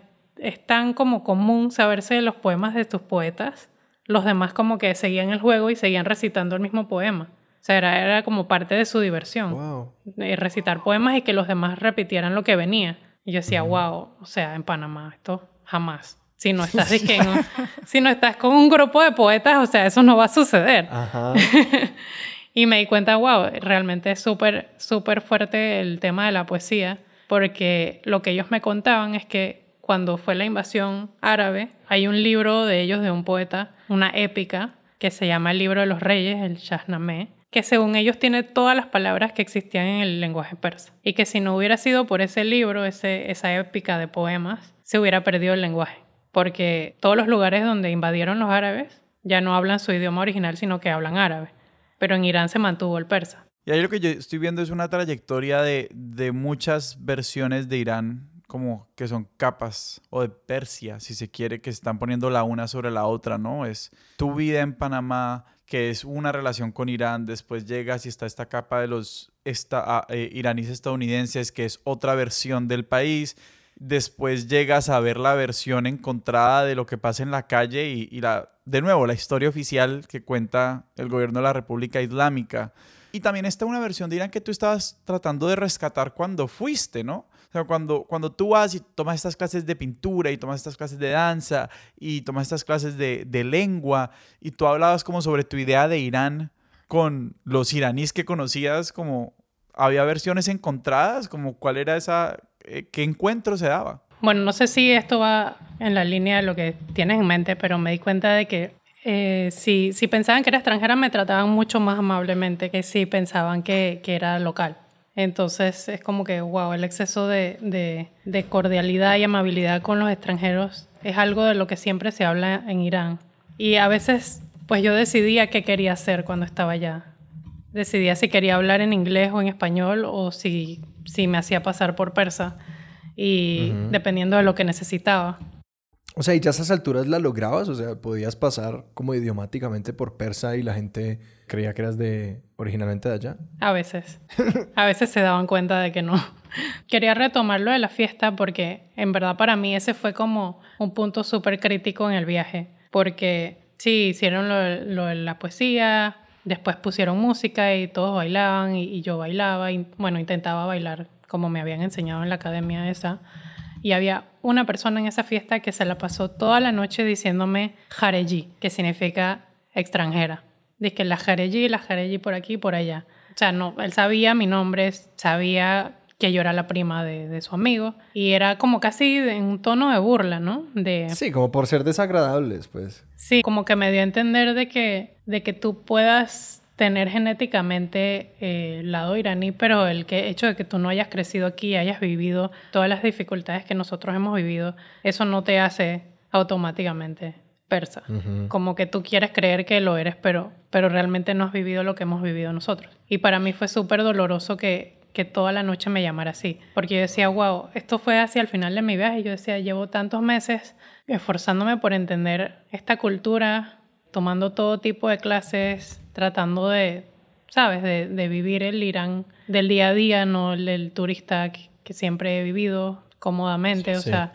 tan como común saberse los poemas de tus poetas, los demás como que seguían el juego y seguían recitando el mismo poema. O sea, era, era como parte de su diversión. Wow. Recitar poemas y que los demás repitieran lo que venía. Y yo decía, wow, o sea, en Panamá esto jamás. Si no estás, si no estás con un grupo de poetas, o sea, eso no va a suceder. y me di cuenta, wow, realmente es súper, súper fuerte el tema de la poesía, porque lo que ellos me contaban es que cuando fue la invasión árabe, hay un libro de ellos, de un poeta, una épica, que se llama el libro de los reyes, el Shahnameh, que según ellos tiene todas las palabras que existían en el lenguaje persa. Y que si no hubiera sido por ese libro, ese, esa épica de poemas, se hubiera perdido el lenguaje porque todos los lugares donde invadieron los árabes ya no hablan su idioma original, sino que hablan árabe. Pero en Irán se mantuvo el persa. Y ahí lo que yo estoy viendo es una trayectoria de, de muchas versiones de Irán, como que son capas, o de Persia, si se quiere, que se están poniendo la una sobre la otra, ¿no? Es tu vida en Panamá, que es una relación con Irán, después llegas y está esta capa de los ah, eh, iraníes estadounidenses, que es otra versión del país, después llegas a ver la versión encontrada de lo que pasa en la calle y, la, de nuevo, la historia oficial que cuenta el gobierno de la República Islámica. Y también está una versión de Irán que tú estabas tratando de rescatar cuando fuiste, ¿no? O sea, cuando, cuando tú vas y tomas estas clases de pintura y tomas estas clases de danza y tomas estas clases de, de lengua y tú hablabas como sobre tu idea de Irán con los iraníes que conocías, como había versiones encontradas, como cuál era esa eh, ¿qué encuentro se daba? Bueno, no sé si esto va en la línea de lo que tienes en mente, pero me di cuenta de que eh, si, si, pensaban que era extranjera, me trataban mucho más amablemente que si pensaban que, que era local. Entonces es como que, wow, el exceso de, de, de, cordialidad y amabilidad con los extranjeros es algo de lo que siempre se habla en Irán. Y a veces, pues yo decidía qué quería hacer cuando estaba allá. Decidía si quería hablar en inglés o en español o si si me hacía pasar por persa y dependiendo de lo que necesitaba. O sea, ¿y ya a esas alturas la lograbas? O sea, podías pasar como idiomáticamente por persa y la gente creía que eras de originalmente de allá. A veces. A veces se daban cuenta de que no. Quería retomarlo de la fiesta porque en verdad para mí ese fue como un punto súper crítico en el viaje. Porque sí, hicieron lo, de la poesía, Después pusieron música y todos bailaban y, yo bailaba y bueno, intentaba bailar como me habían enseñado en la academia esa. Y había una persona en esa fiesta que se la pasó toda la noche diciéndome Jareji, que significa extranjera. Dice que la Jareji, la Jareji por aquí y por allá. O sea, no, él sabía mi nombre, sabía que yo era la prima de, su amigo. Y era como casi en un tono de burla, ¿no? De... Sí, como por ser desagradables, pues. Sí, como que me dio a entender de que, de que tú puedas tener genéticamente eh, el lado iraní, pero el que, hecho de que tú no hayas crecido aquí, hayas vivido todas las dificultades que nosotros hemos vivido, eso no te hace automáticamente persa. Como que tú quieres creer que lo eres, pero, pero realmente no has vivido lo que hemos vivido nosotros. Y para mí fue súper doloroso que, que toda la noche me llamara así. Porque yo decía, wow, esto fue hacia el final de mi viaje. Yo decía, llevo tantos meses esforzándome por entender esta cultura, tomando todo tipo de clases, tratando de, ¿sabes?, de, de vivir el Irán del día a día, no el, turista que, siempre he vivido cómodamente, o sea,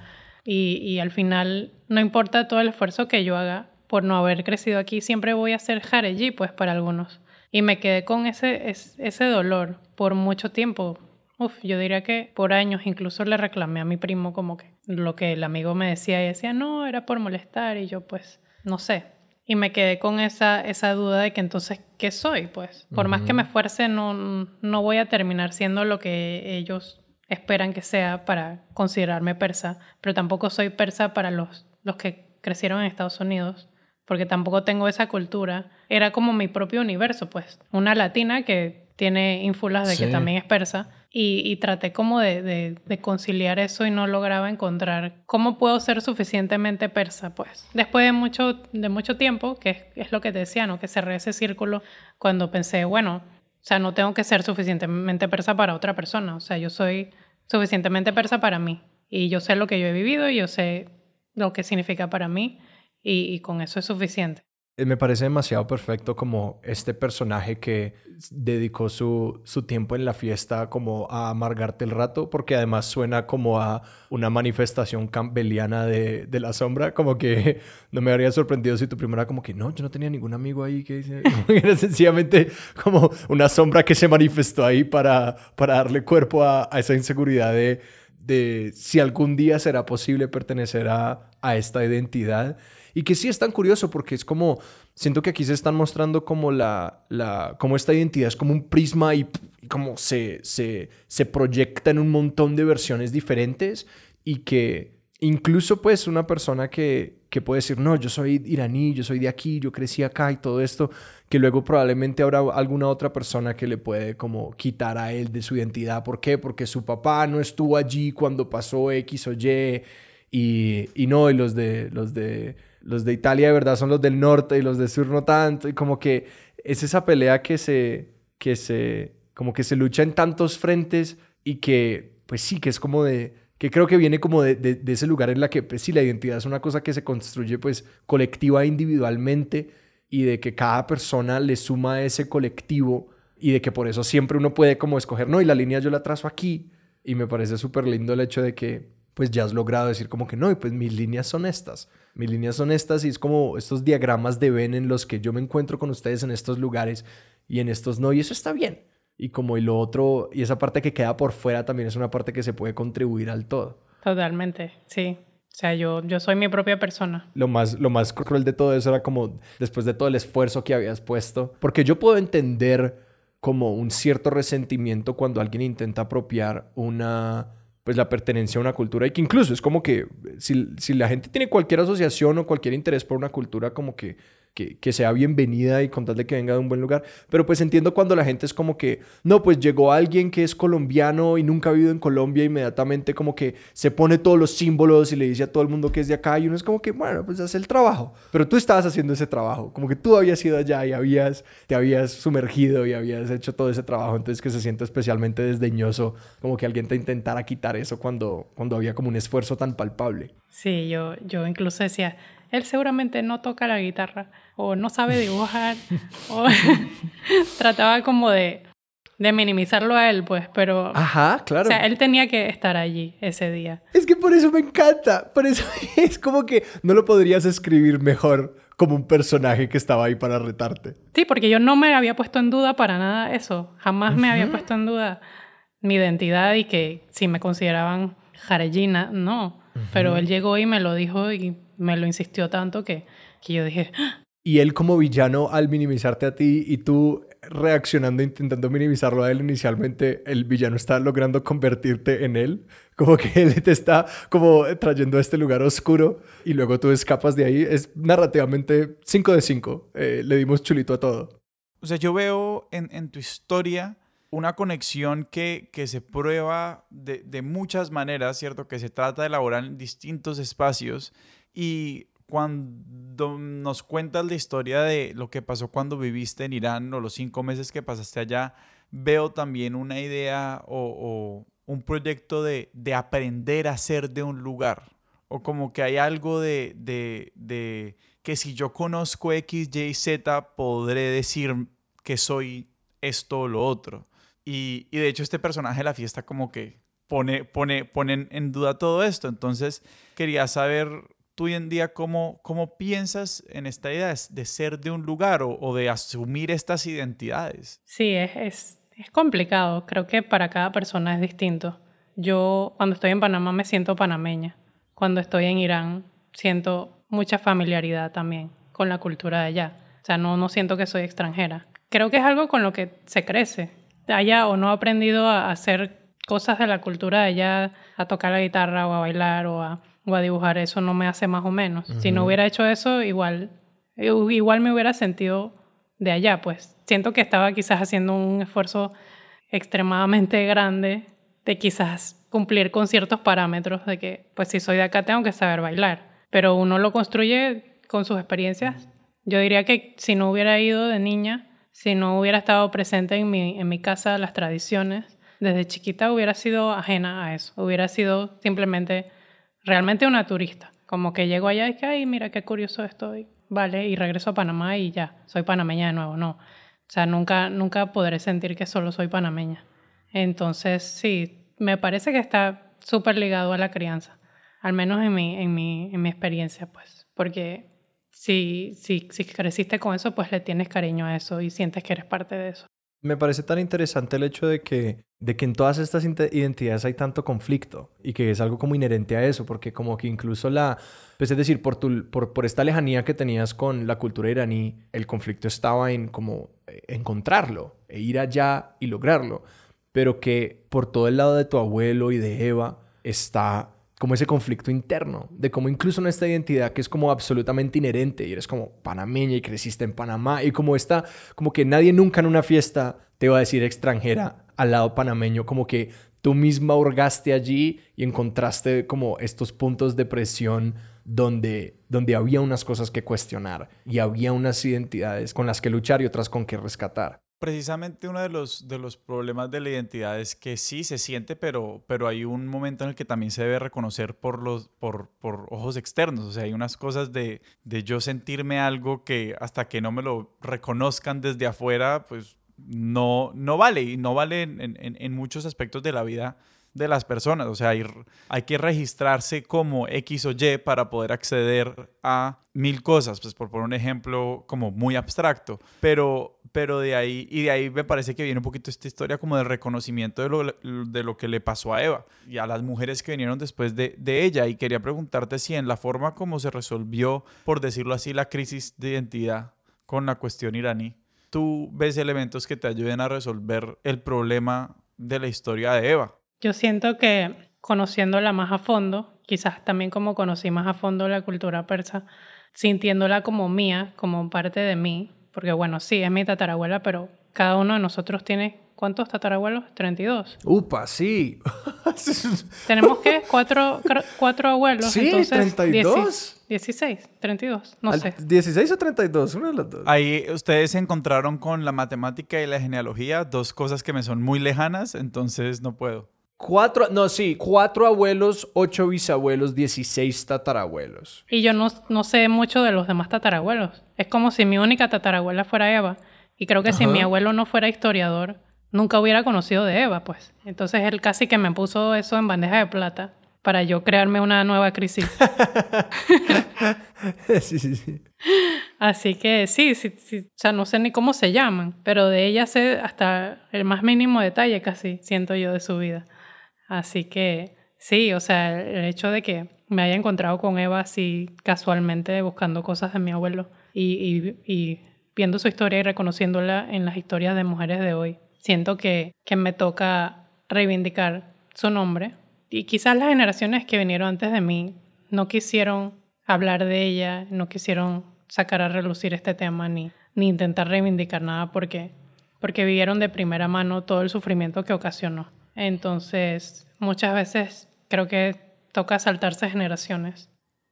y, y, al final no importa todo el esfuerzo que yo haga por no haber crecido aquí, siempre voy a ser Jareji, pues para algunos. Y me quedé con ese, ese dolor por mucho tiempo. Uf, yo diría que por años incluso le reclamé a mi primo como que lo que el amigo me decía y decía, no, era por molestar y yo pues, no sé, y me quedé con esa, esa duda de que entonces, ¿qué soy? Pues, por más que me esfuerce, no, no voy a terminar siendo lo que ellos esperan que sea para considerarme persa, pero tampoco soy persa para los, los que crecieron en Estados Unidos, porque tampoco tengo esa cultura. Era como mi propio universo, pues, una latina que tiene ínfulas de que también es persa, y, traté como de, conciliar eso y no lograba encontrar cómo puedo ser suficientemente persa, pues. Después de mucho, de mucho tiempo, que es, lo que te decía, ¿no? Que cerré ese círculo cuando pensé, bueno, o sea, no tengo que ser suficientemente persa para otra persona, o sea, yo soy suficientemente persa para mí y yo sé lo que yo he vivido y yo sé lo que significa para mí y con eso es suficiente. Eh, me parece demasiado perfecto como este personaje que dedicó su, su, tiempo en la fiesta como a amargarte el rato, porque además suena como a una manifestación campbelliana de, de la sombra, como que no me habría sorprendido si tu primera como que no, yo no tenía ningún amigo ahí, que era sencillamente como una sombra que se manifestó ahí para, para darle cuerpo a, a esa inseguridad de, de si algún día será posible pertenecer a, a esta identidad. Y que sí es tan curioso porque es como, siento que aquí se están mostrando como la, la como esta identidad es como un prisma y, como se, se, se proyecta en un montón de versiones diferentes y que incluso pues una persona que, que puede decir, no, yo soy iraní, yo soy de aquí, yo crecí acá y todo esto, que luego probablemente habrá alguna otra persona que le puede como quitar a él de su identidad. ¿Por qué? Porque su papá no estuvo allí cuando pasó X o Y y, y no, y los de, los de los de Italia de verdad son los del norte y los del sur no tanto. Y como que es esa pelea que se, que se, como que se lucha en tantos frentes y que, pues sí, que es como de, que creo que viene como de, de, ese lugar en la que, pues sí, la identidad es una cosa que se construye pues colectiva e individualmente y de que cada persona le suma a ese colectivo y de que por eso siempre uno puede como escoger, no, y la línea yo la trazo aquí. Y me parece súper lindo el hecho de que pues ya has logrado decir como que no, y pues mis líneas son estas. Mis líneas son estas y es como estos diagramas de Venn en los que yo me encuentro con ustedes en estos lugares y en estos no, y eso está bien. Y como y lo otro, y esa parte que queda por fuera también es una parte que se puede contribuir al todo. Totalmente, sí. O sea, yo, yo soy mi propia persona. Lo más, lo más cruel de todo eso era como después de todo el esfuerzo que habías puesto. Porque yo puedo entender como un cierto resentimiento cuando alguien intenta apropiar una pues la pertenencia a una cultura y que incluso es como que si, si la gente tiene cualquier asociación o cualquier interés por una cultura como que que, sea bienvenida y contarle que venga de un buen lugar. Pero pues entiendo cuando la gente es como que, no, pues llegó alguien que es colombiano y nunca ha vivido en Colombia, inmediatamente como que se pone todos los símbolos y le dice a todo el mundo que es de acá y uno es como que, bueno, pues hace el trabajo. Pero tú estabas haciendo ese trabajo, como que tú habías ido allá y habías, te habías sumergido y habías hecho todo ese trabajo, entonces que se siente especialmente desdeñoso como que alguien te intentara quitar eso cuando, cuando había como un esfuerzo tan palpable. Sí, yo, yo incluso decía, él seguramente no toca la guitarra o no sabe dibujar o trataba como de, de minimizarlo a él, pues, pero... Ajá, claro. O sea, él tenía que estar allí ese día. Es que por eso me encanta, por eso es como que no lo podrías escribir mejor como un personaje que estaba ahí para retarte. Sí, porque yo no me había puesto en duda para nada eso, jamás me había puesto en duda mi identidad y que si me consideraban Jarellina, no. Pero él llegó y me lo dijo y me lo insistió tanto que, que yo dije... ¡Ah! Y él como villano al minimizarte a ti y tú reaccionando, intentando minimizarlo a él inicialmente, el villano está logrando convertirte en él. Como que él te está como trayendo a este lugar oscuro y luego tú escapas de ahí. Es narrativamente 5 de 5. Eh, le dimos chulito a todo. O sea, yo veo en, en tu historia una conexión que, que se prueba de, de muchas maneras, ¿cierto? Que se trata de elaborar en distintos espacios y cuando nos cuentas la historia de lo que pasó cuando viviste en Irán o los cinco meses que pasaste allá, veo también una idea o, un proyecto de, de, aprender a ser de un lugar. O como que hay algo de, de, de que si yo conozco X, Y, Z, podré decir que soy esto o lo otro. Y, y de hecho este personaje de la fiesta como que pone, pone, pone en duda todo esto. Entonces quería saber tú hoy en día cómo, cómo piensas en esta idea de ser de un lugar o, de asumir estas identidades. Sí, es, es, es, complicado. Creo que para cada persona es distinto. Yo cuando estoy en Panamá me siento panameña. Cuando estoy en Irán siento mucha familiaridad también con la cultura de allá. O sea, no, no siento que soy extranjera. Creo que es algo con lo que se crece. Allá o no he aprendido a hacer cosas de la cultura de allá, a tocar la guitarra o a bailar o a o a dibujar, eso no me hace más o menos. Si no hubiera hecho eso, igual, igual me hubiera sentido de allá, pues. Siento que estaba quizás haciendo un esfuerzo extremadamente grande de quizás cumplir con ciertos parámetros de que, pues si soy de acá tengo que saber bailar. Pero uno lo construye con sus experiencias. Yo diría que si no hubiera ido de niña, si no hubiera estado presente en mi, en mi casa las tradiciones, desde chiquita hubiera sido ajena a eso. Hubiera sido simplemente realmente una turista. Como que llego allá y que, ay, mira qué curioso estoy. Vale, y regreso a Panamá y ya, soy panameña de nuevo. No. O sea, nunca, nunca podré sentir que solo soy panameña. Entonces, sí, me parece que está súper ligado a la crianza. Al menos en mi, en mi, en mi experiencia, pues. Porque si, si, si creciste con eso, pues le tienes cariño a eso y sientes que eres parte de eso. Me parece tan interesante el hecho de que, de que en todas estas identidades hay tanto conflicto y que es algo como inherente a eso, porque como que incluso la, pues es decir, por, tu, por, por esta lejanía que tenías con la cultura iraní, el conflicto estaba en como eh, encontrarlo, e ir allá y lograrlo, pero que por todo el lado de tu abuelo y de Eva está como ese conflicto interno, de cómo incluso nuestra identidad que es como absolutamente inherente y eres como panameña y creciste en Panamá y como está, como que nadie nunca en una fiesta te va a decir extranjera al lado panameño, como que tú misma hurgaste allí y encontraste como estos puntos de presión donde, donde había unas cosas que cuestionar y había unas identidades con las que luchar y otras con que rescatar. Precisamente uno de los, de los problemas de la identidad es que sí se siente, pero, pero hay un momento en el que también se debe reconocer por, los, por, por ojos externos. O sea, hay unas cosas de, de yo sentirme algo que hasta que no me lo reconozcan desde afuera, pues no, no vale. Y no vale en, en, muchos aspectos de la vida de las personas. O sea, hay, hay, que registrarse como X o Y para poder acceder a mil cosas, pues por poner un ejemplo como muy abstracto. Pero, pero de ahí, y de ahí me parece que viene un poquito esta historia como del reconocimiento de lo, de lo que le pasó a Eva y a las mujeres que vinieron después de, de ella. Y quería preguntarte si en la forma como se resolvió, por decirlo así, la crisis de identidad con la cuestión iraní, tú ves elementos que te ayuden a resolver el problema de la historia de Eva. Yo siento que conociéndola más a fondo, quizás también como conocí más a fondo la cultura persa, sintiéndola como mía, como parte de mí, porque bueno, sí, es mi tatarabuela, pero cada uno de nosotros tiene ¿Cuántos tatarabuelos? 32. Upa, sí. Tenemos que cuatro, cuatro abuelos. Sí, entonces, 32. 16, 32, no sé. 16 o 32, uno de los dos. Ahí ustedes se encontraron con la matemática y la genealogía, dos cosas que me son muy lejanas, entonces no puedo. Cuatro, no, sí, cuatro abuelos, ocho bisabuelos, dieciséis tatarabuelos. Y yo no, no, sé mucho de los demás tatarabuelos. Es como si mi única tatarabuela fuera Eva. Y creo que si mi abuelo no fuera historiador, nunca hubiera conocido de Eva, pues. Entonces él casi que me puso eso en bandeja de plata para yo crearme una nueva crisis. sí, sí, sí. Así que sí, sí, sí, o sea, no sé ni cómo se llaman, pero de ella sé hasta el más mínimo detalle casi, siento yo, de su vida. Así que sí, o sea, el hecho de que me haya encontrado con Eva así casualmente buscando cosas de mi abuelo y, y, viendo su historia y reconociéndola en las historias de mujeres de hoy, siento que, que me toca reivindicar su nombre. Y quizás las generaciones que vinieron antes de mí no quisieron hablar de ella, no quisieron sacar a relucir este tema ni, ni intentar reivindicar nada porque, porque vivieron de primera mano todo el sufrimiento que ocasionó. Entonces, muchas veces creo que toca saltarse generaciones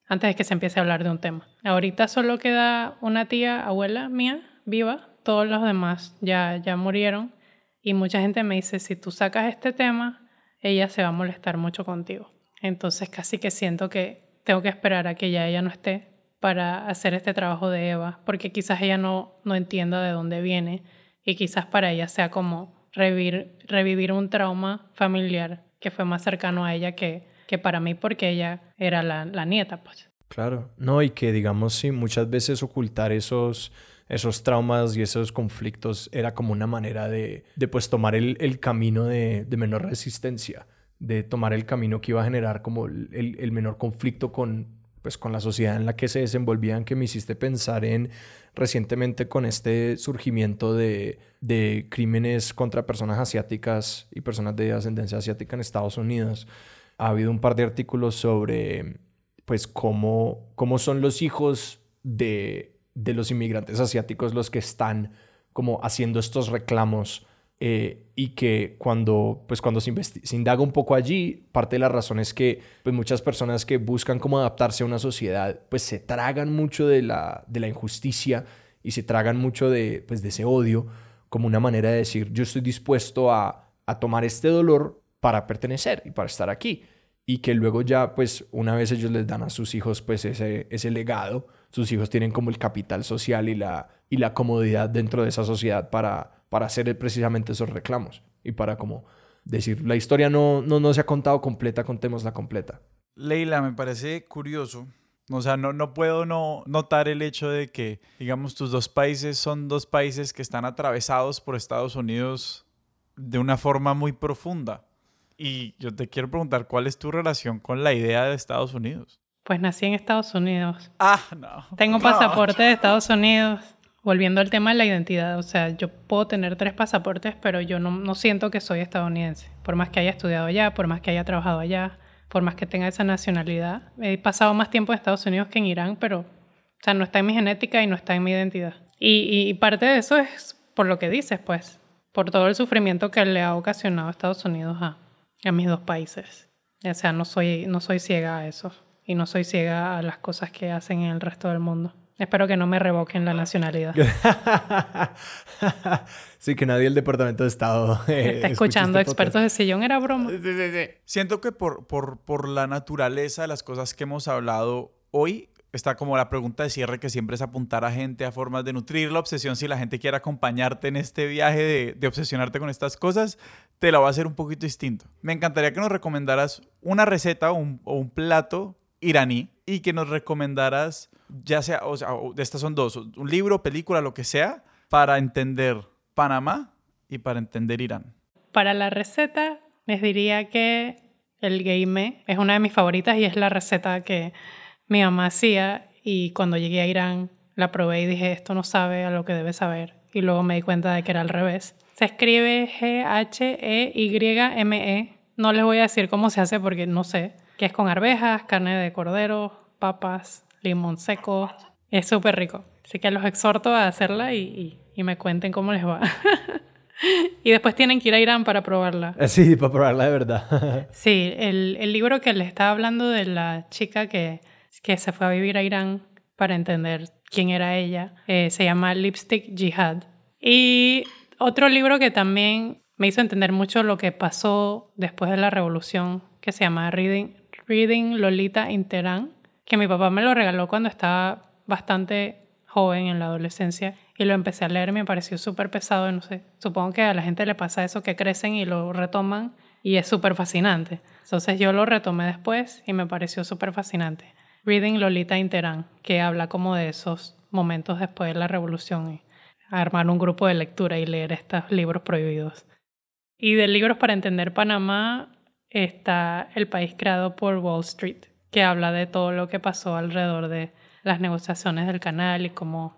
antes de que se empiece a hablar de un tema. Ahorita solo queda una tía, abuela mía, viva, todos los demás ya, ya murieron y mucha gente me dice, si tú sacas este tema, ella se va a molestar mucho contigo. Entonces casi que siento que tengo que esperar a que ya ella no esté para hacer este trabajo de Eva, porque quizás ella no, no entienda de dónde viene y quizás para ella sea como revivir, revivir un trauma familiar que fue más cercano a ella que, que para mí porque ella era la, la nieta. Pues. Claro, no, y que digamos, sí, muchas veces ocultar esos, esos traumas y esos conflictos era como una manera de, de pues tomar el, el camino de, de, menor resistencia, de tomar el camino que iba a generar como el, el menor conflicto con, pues, con la sociedad en la que se desenvolvían, que me hiciste pensar en recientemente con este surgimiento de, de crímenes contra personas asiáticas y personas de ascendencia asiática en Estados Unidos. Ha habido un par de artículos sobre pues cómo, cómo son los hijos de de los inmigrantes asiáticos los que están como haciendo estos reclamos eh, y que cuando, pues cuando se, indaga un poco allí, parte de la razón es que pues muchas personas que buscan como adaptarse a una sociedad, pues se tragan mucho de la, de la injusticia y se tragan mucho de, pues, de ese odio como una manera de decir, yo estoy dispuesto a, a tomar este dolor para pertenecer y para estar aquí. Y que luego ya, pues, una vez ellos les dan a sus hijos, pues, ese, ese legado, sus hijos tienen como el capital social y la, y la comodidad dentro de esa sociedad para, para hacer precisamente esos reclamos y para como decir, la historia no, no, no se ha contado completa, contémosla completa. Leila, me parece curioso. O sea, no, no puedo no notar el hecho de que, digamos, tus dos países son dos países que están atravesados por Estados Unidos de una forma muy profunda. Y yo te quiero preguntar, ¿cuál es tu relación con la idea de Estados Unidos? Pues nací en Estados Unidos. Ah, no. Tengo pasaporte de Estados Unidos. Volviendo al tema de la identidad, o sea, yo puedo tener tres pasaportes, pero yo no, no siento que soy estadounidense. Por más que haya estudiado allá, por más que haya trabajado allá, por más que tenga esa nacionalidad. He pasado más tiempo en Estados Unidos que en Irán, pero, o sea, no está en mi genética y no está en mi identidad. Y, y parte de eso es por lo que dices, pues, por todo el sufrimiento que le ha ocasionado a Estados Unidos a, a mis dos países. O sea, no soy, no soy ciega a eso y no soy ciega a las cosas que hacen en el resto del mundo. Espero que no me revoquen la nacionalidad. sí, que nadie del Departamento de Estado eh, está escuchando este expertos de sillón, era broma. Sí, sí, sí. Siento que por, por, por la naturaleza de las cosas que hemos hablado hoy, está como la pregunta de cierre que siempre es apuntar a gente a formas de nutrir la obsesión. Si la gente quiere acompañarte en este viaje de, de, obsesionarte con estas cosas, te la va a hacer un poquito distinto. Me encantaría que nos recomendaras una receta o un, o un plato iraní y que nos recomendaras, ya sea, o sea, estas son dos, un libro, película, lo que sea, para entender Panamá y para entender Irán. Para la receta, les diría que el game es una de mis favoritas y es la receta que mi mamá hacía y cuando llegué a Irán la probé y dije, esto no sabe a lo que debe saber. Y luego me di cuenta de que era al revés. Se escribe G-H-E-Y-M-E. -E. No les voy a decir cómo se hace porque no sé que es con arvejas, carne de cordero, papas, limón seco. Es súper rico. Así que los exhorto a hacerla y, y, me cuenten cómo les va. y después tienen que ir a Irán para probarla. Eh, sí, para probarla de verdad. sí, el, el, libro que les estaba hablando de la chica que, que se fue a vivir a Irán para entender quién era ella, eh, se llama Lipstick Jihad. Y otro libro que también me hizo entender mucho lo que pasó después de la revolución, que se llama Reading, Reading Lolita Interán, que mi papá me lo regaló cuando estaba bastante joven en la adolescencia y lo empecé a leer, me pareció súper pesado, no sé, supongo que a la gente le pasa eso, que crecen y lo retoman y es súper fascinante. Entonces yo lo retomé después y me pareció súper fascinante. Reading Lolita Interán, que habla como de esos momentos después de la revolución y armar un grupo de lectura y leer estos libros prohibidos. Y de libros para entender Panamá, está El país creado por Wall Street, que habla de todo lo que pasó alrededor de las negociaciones del canal y cómo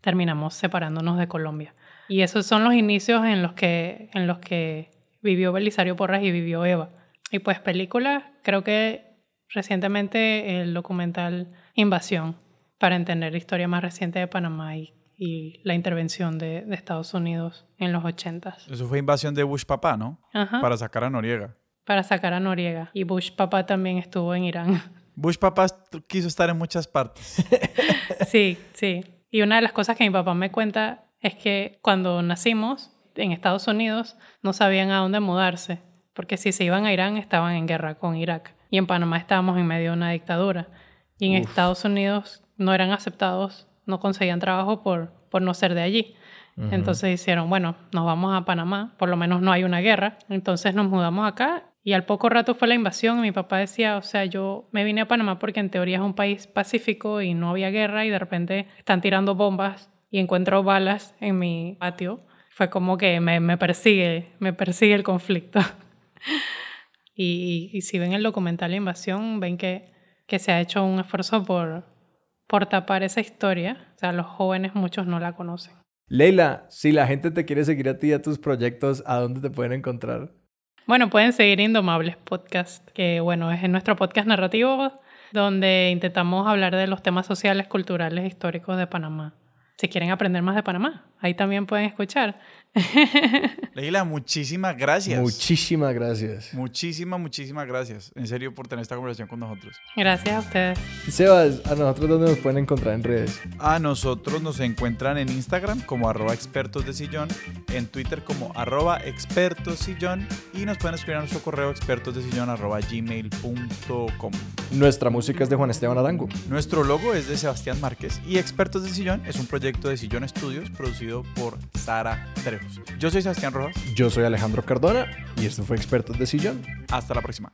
terminamos separándonos de Colombia. Y esos son los inicios en los que, en los que vivió Belisario Porras y vivió Eva. Y pues películas, creo que recientemente el documental Invasión, para entender la historia más reciente de Panamá y, y la intervención de, de, Estados Unidos en los 80. Eso fue invasión de Bush papá, ¿no? Ajá. Para sacar a Noriega para sacar a Noriega. Y Bush papá también estuvo en Irán. Bush papá quiso estar en muchas partes. Sí, sí. Y una de las cosas que mi papá me cuenta es que cuando nacimos en Estados Unidos no sabían a dónde mudarse, porque si se iban a Irán estaban en guerra con Irak y en Panamá estábamos en medio de una dictadura y en Uf. Estados Unidos no eran aceptados, no conseguían trabajo por, por no ser de allí. Ujú. Entonces hicieron, bueno, nos vamos a Panamá, por lo menos no hay una guerra. Entonces nos mudamos acá y al poco rato fue la invasión y mi papá decía, o sea, yo me vine a Panamá porque en teoría es un país pacífico y no había guerra y de repente están tirando bombas y encuentro balas en mi patio. Fue como que me, persigue, me persigue el conflicto. y, y si ven el documental La Invasión, ven que, que se ha hecho un esfuerzo por, por tapar esa historia. O sea, los jóvenes muchos no la conocen. Leila, si la gente te quiere seguir a ti y a tus proyectos, ¿a dónde te pueden encontrar? Bueno, pueden seguir Indomables Podcast, que bueno, es nuestro podcast narrativo donde intentamos hablar de los temas sociales, culturales, históricos de Panamá. Si quieren aprender más de Panamá, ahí también pueden escuchar. Leila, muchísimas gracias. Muchísimas gracias. Muchísimas, muchísimas gracias. En serio, por tener esta conversación con nosotros. Gracias a ustedes. Sebas, ¿a nosotros dónde nos pueden encontrar en redes? A nosotros nos encuentran en Instagram como arroba expertos de sillón, en Twitter como arroba expertos sillón y nos pueden escribir a nuestro correo expertos de sillón arroba gmail.com. Nuestra música es de Juan Esteban Arango. Nuestro logo es de Sebastián Márquez y Expertos de Sillón es un proyecto de Sillón Estudios producido por Sara yo soy Sebastián Rojas. Yo soy Alejandro Cardona y esto fue Expertos de Sillón. Hasta la próxima.